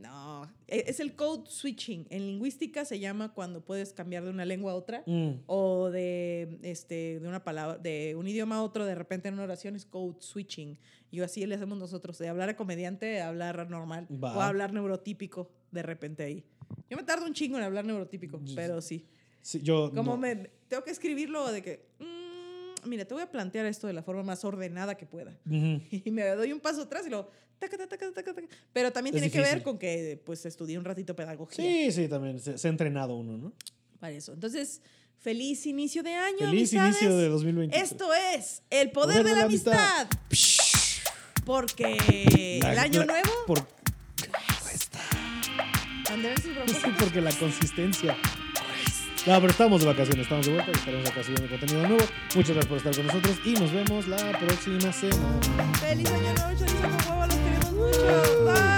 no. E- Es el code switching. En lingüística se llama cuando puedes cambiar de una lengua a otra. mm, o de, este, de una palabra, de un idioma a otro, de repente en una oración es code switching. Y así le hacemos nosotros, de hablar a comediante a hablar normal. Va. O a hablar neurotípico de repente ahí. Yo me tardo un chingo en hablar neurotípico, pero sí. sí, yo. Como no. me tengo que escribirlo de que, mm, mira, te voy a plantear esto de la forma más ordenada que pueda. Ujú. Y me doy un paso atrás y lo... taca, taca, taca, taca, taca. Pero también Es tiene que ver difícil. con que pues estudié un ratito pedagogía Sí, sí, también. Se, se ha entrenado uno, ¿no? para eso. Entonces, feliz inicio de año. Feliz amistades. inicio de 2023. Esto es el poder, de, la amistad. Porque La- el año la- nuevo. Por, Andrés y Rafa, sí, porque la consistencia. No, pero estamos de vacaciones, estamos de vuelta y estaremos acá subiendo contenido nuevo. Muchas gracias por estar con nosotros y nos vemos la próxima semana. Feliz año nuevo, chorizo con huevo, los queremos mucho. Bye.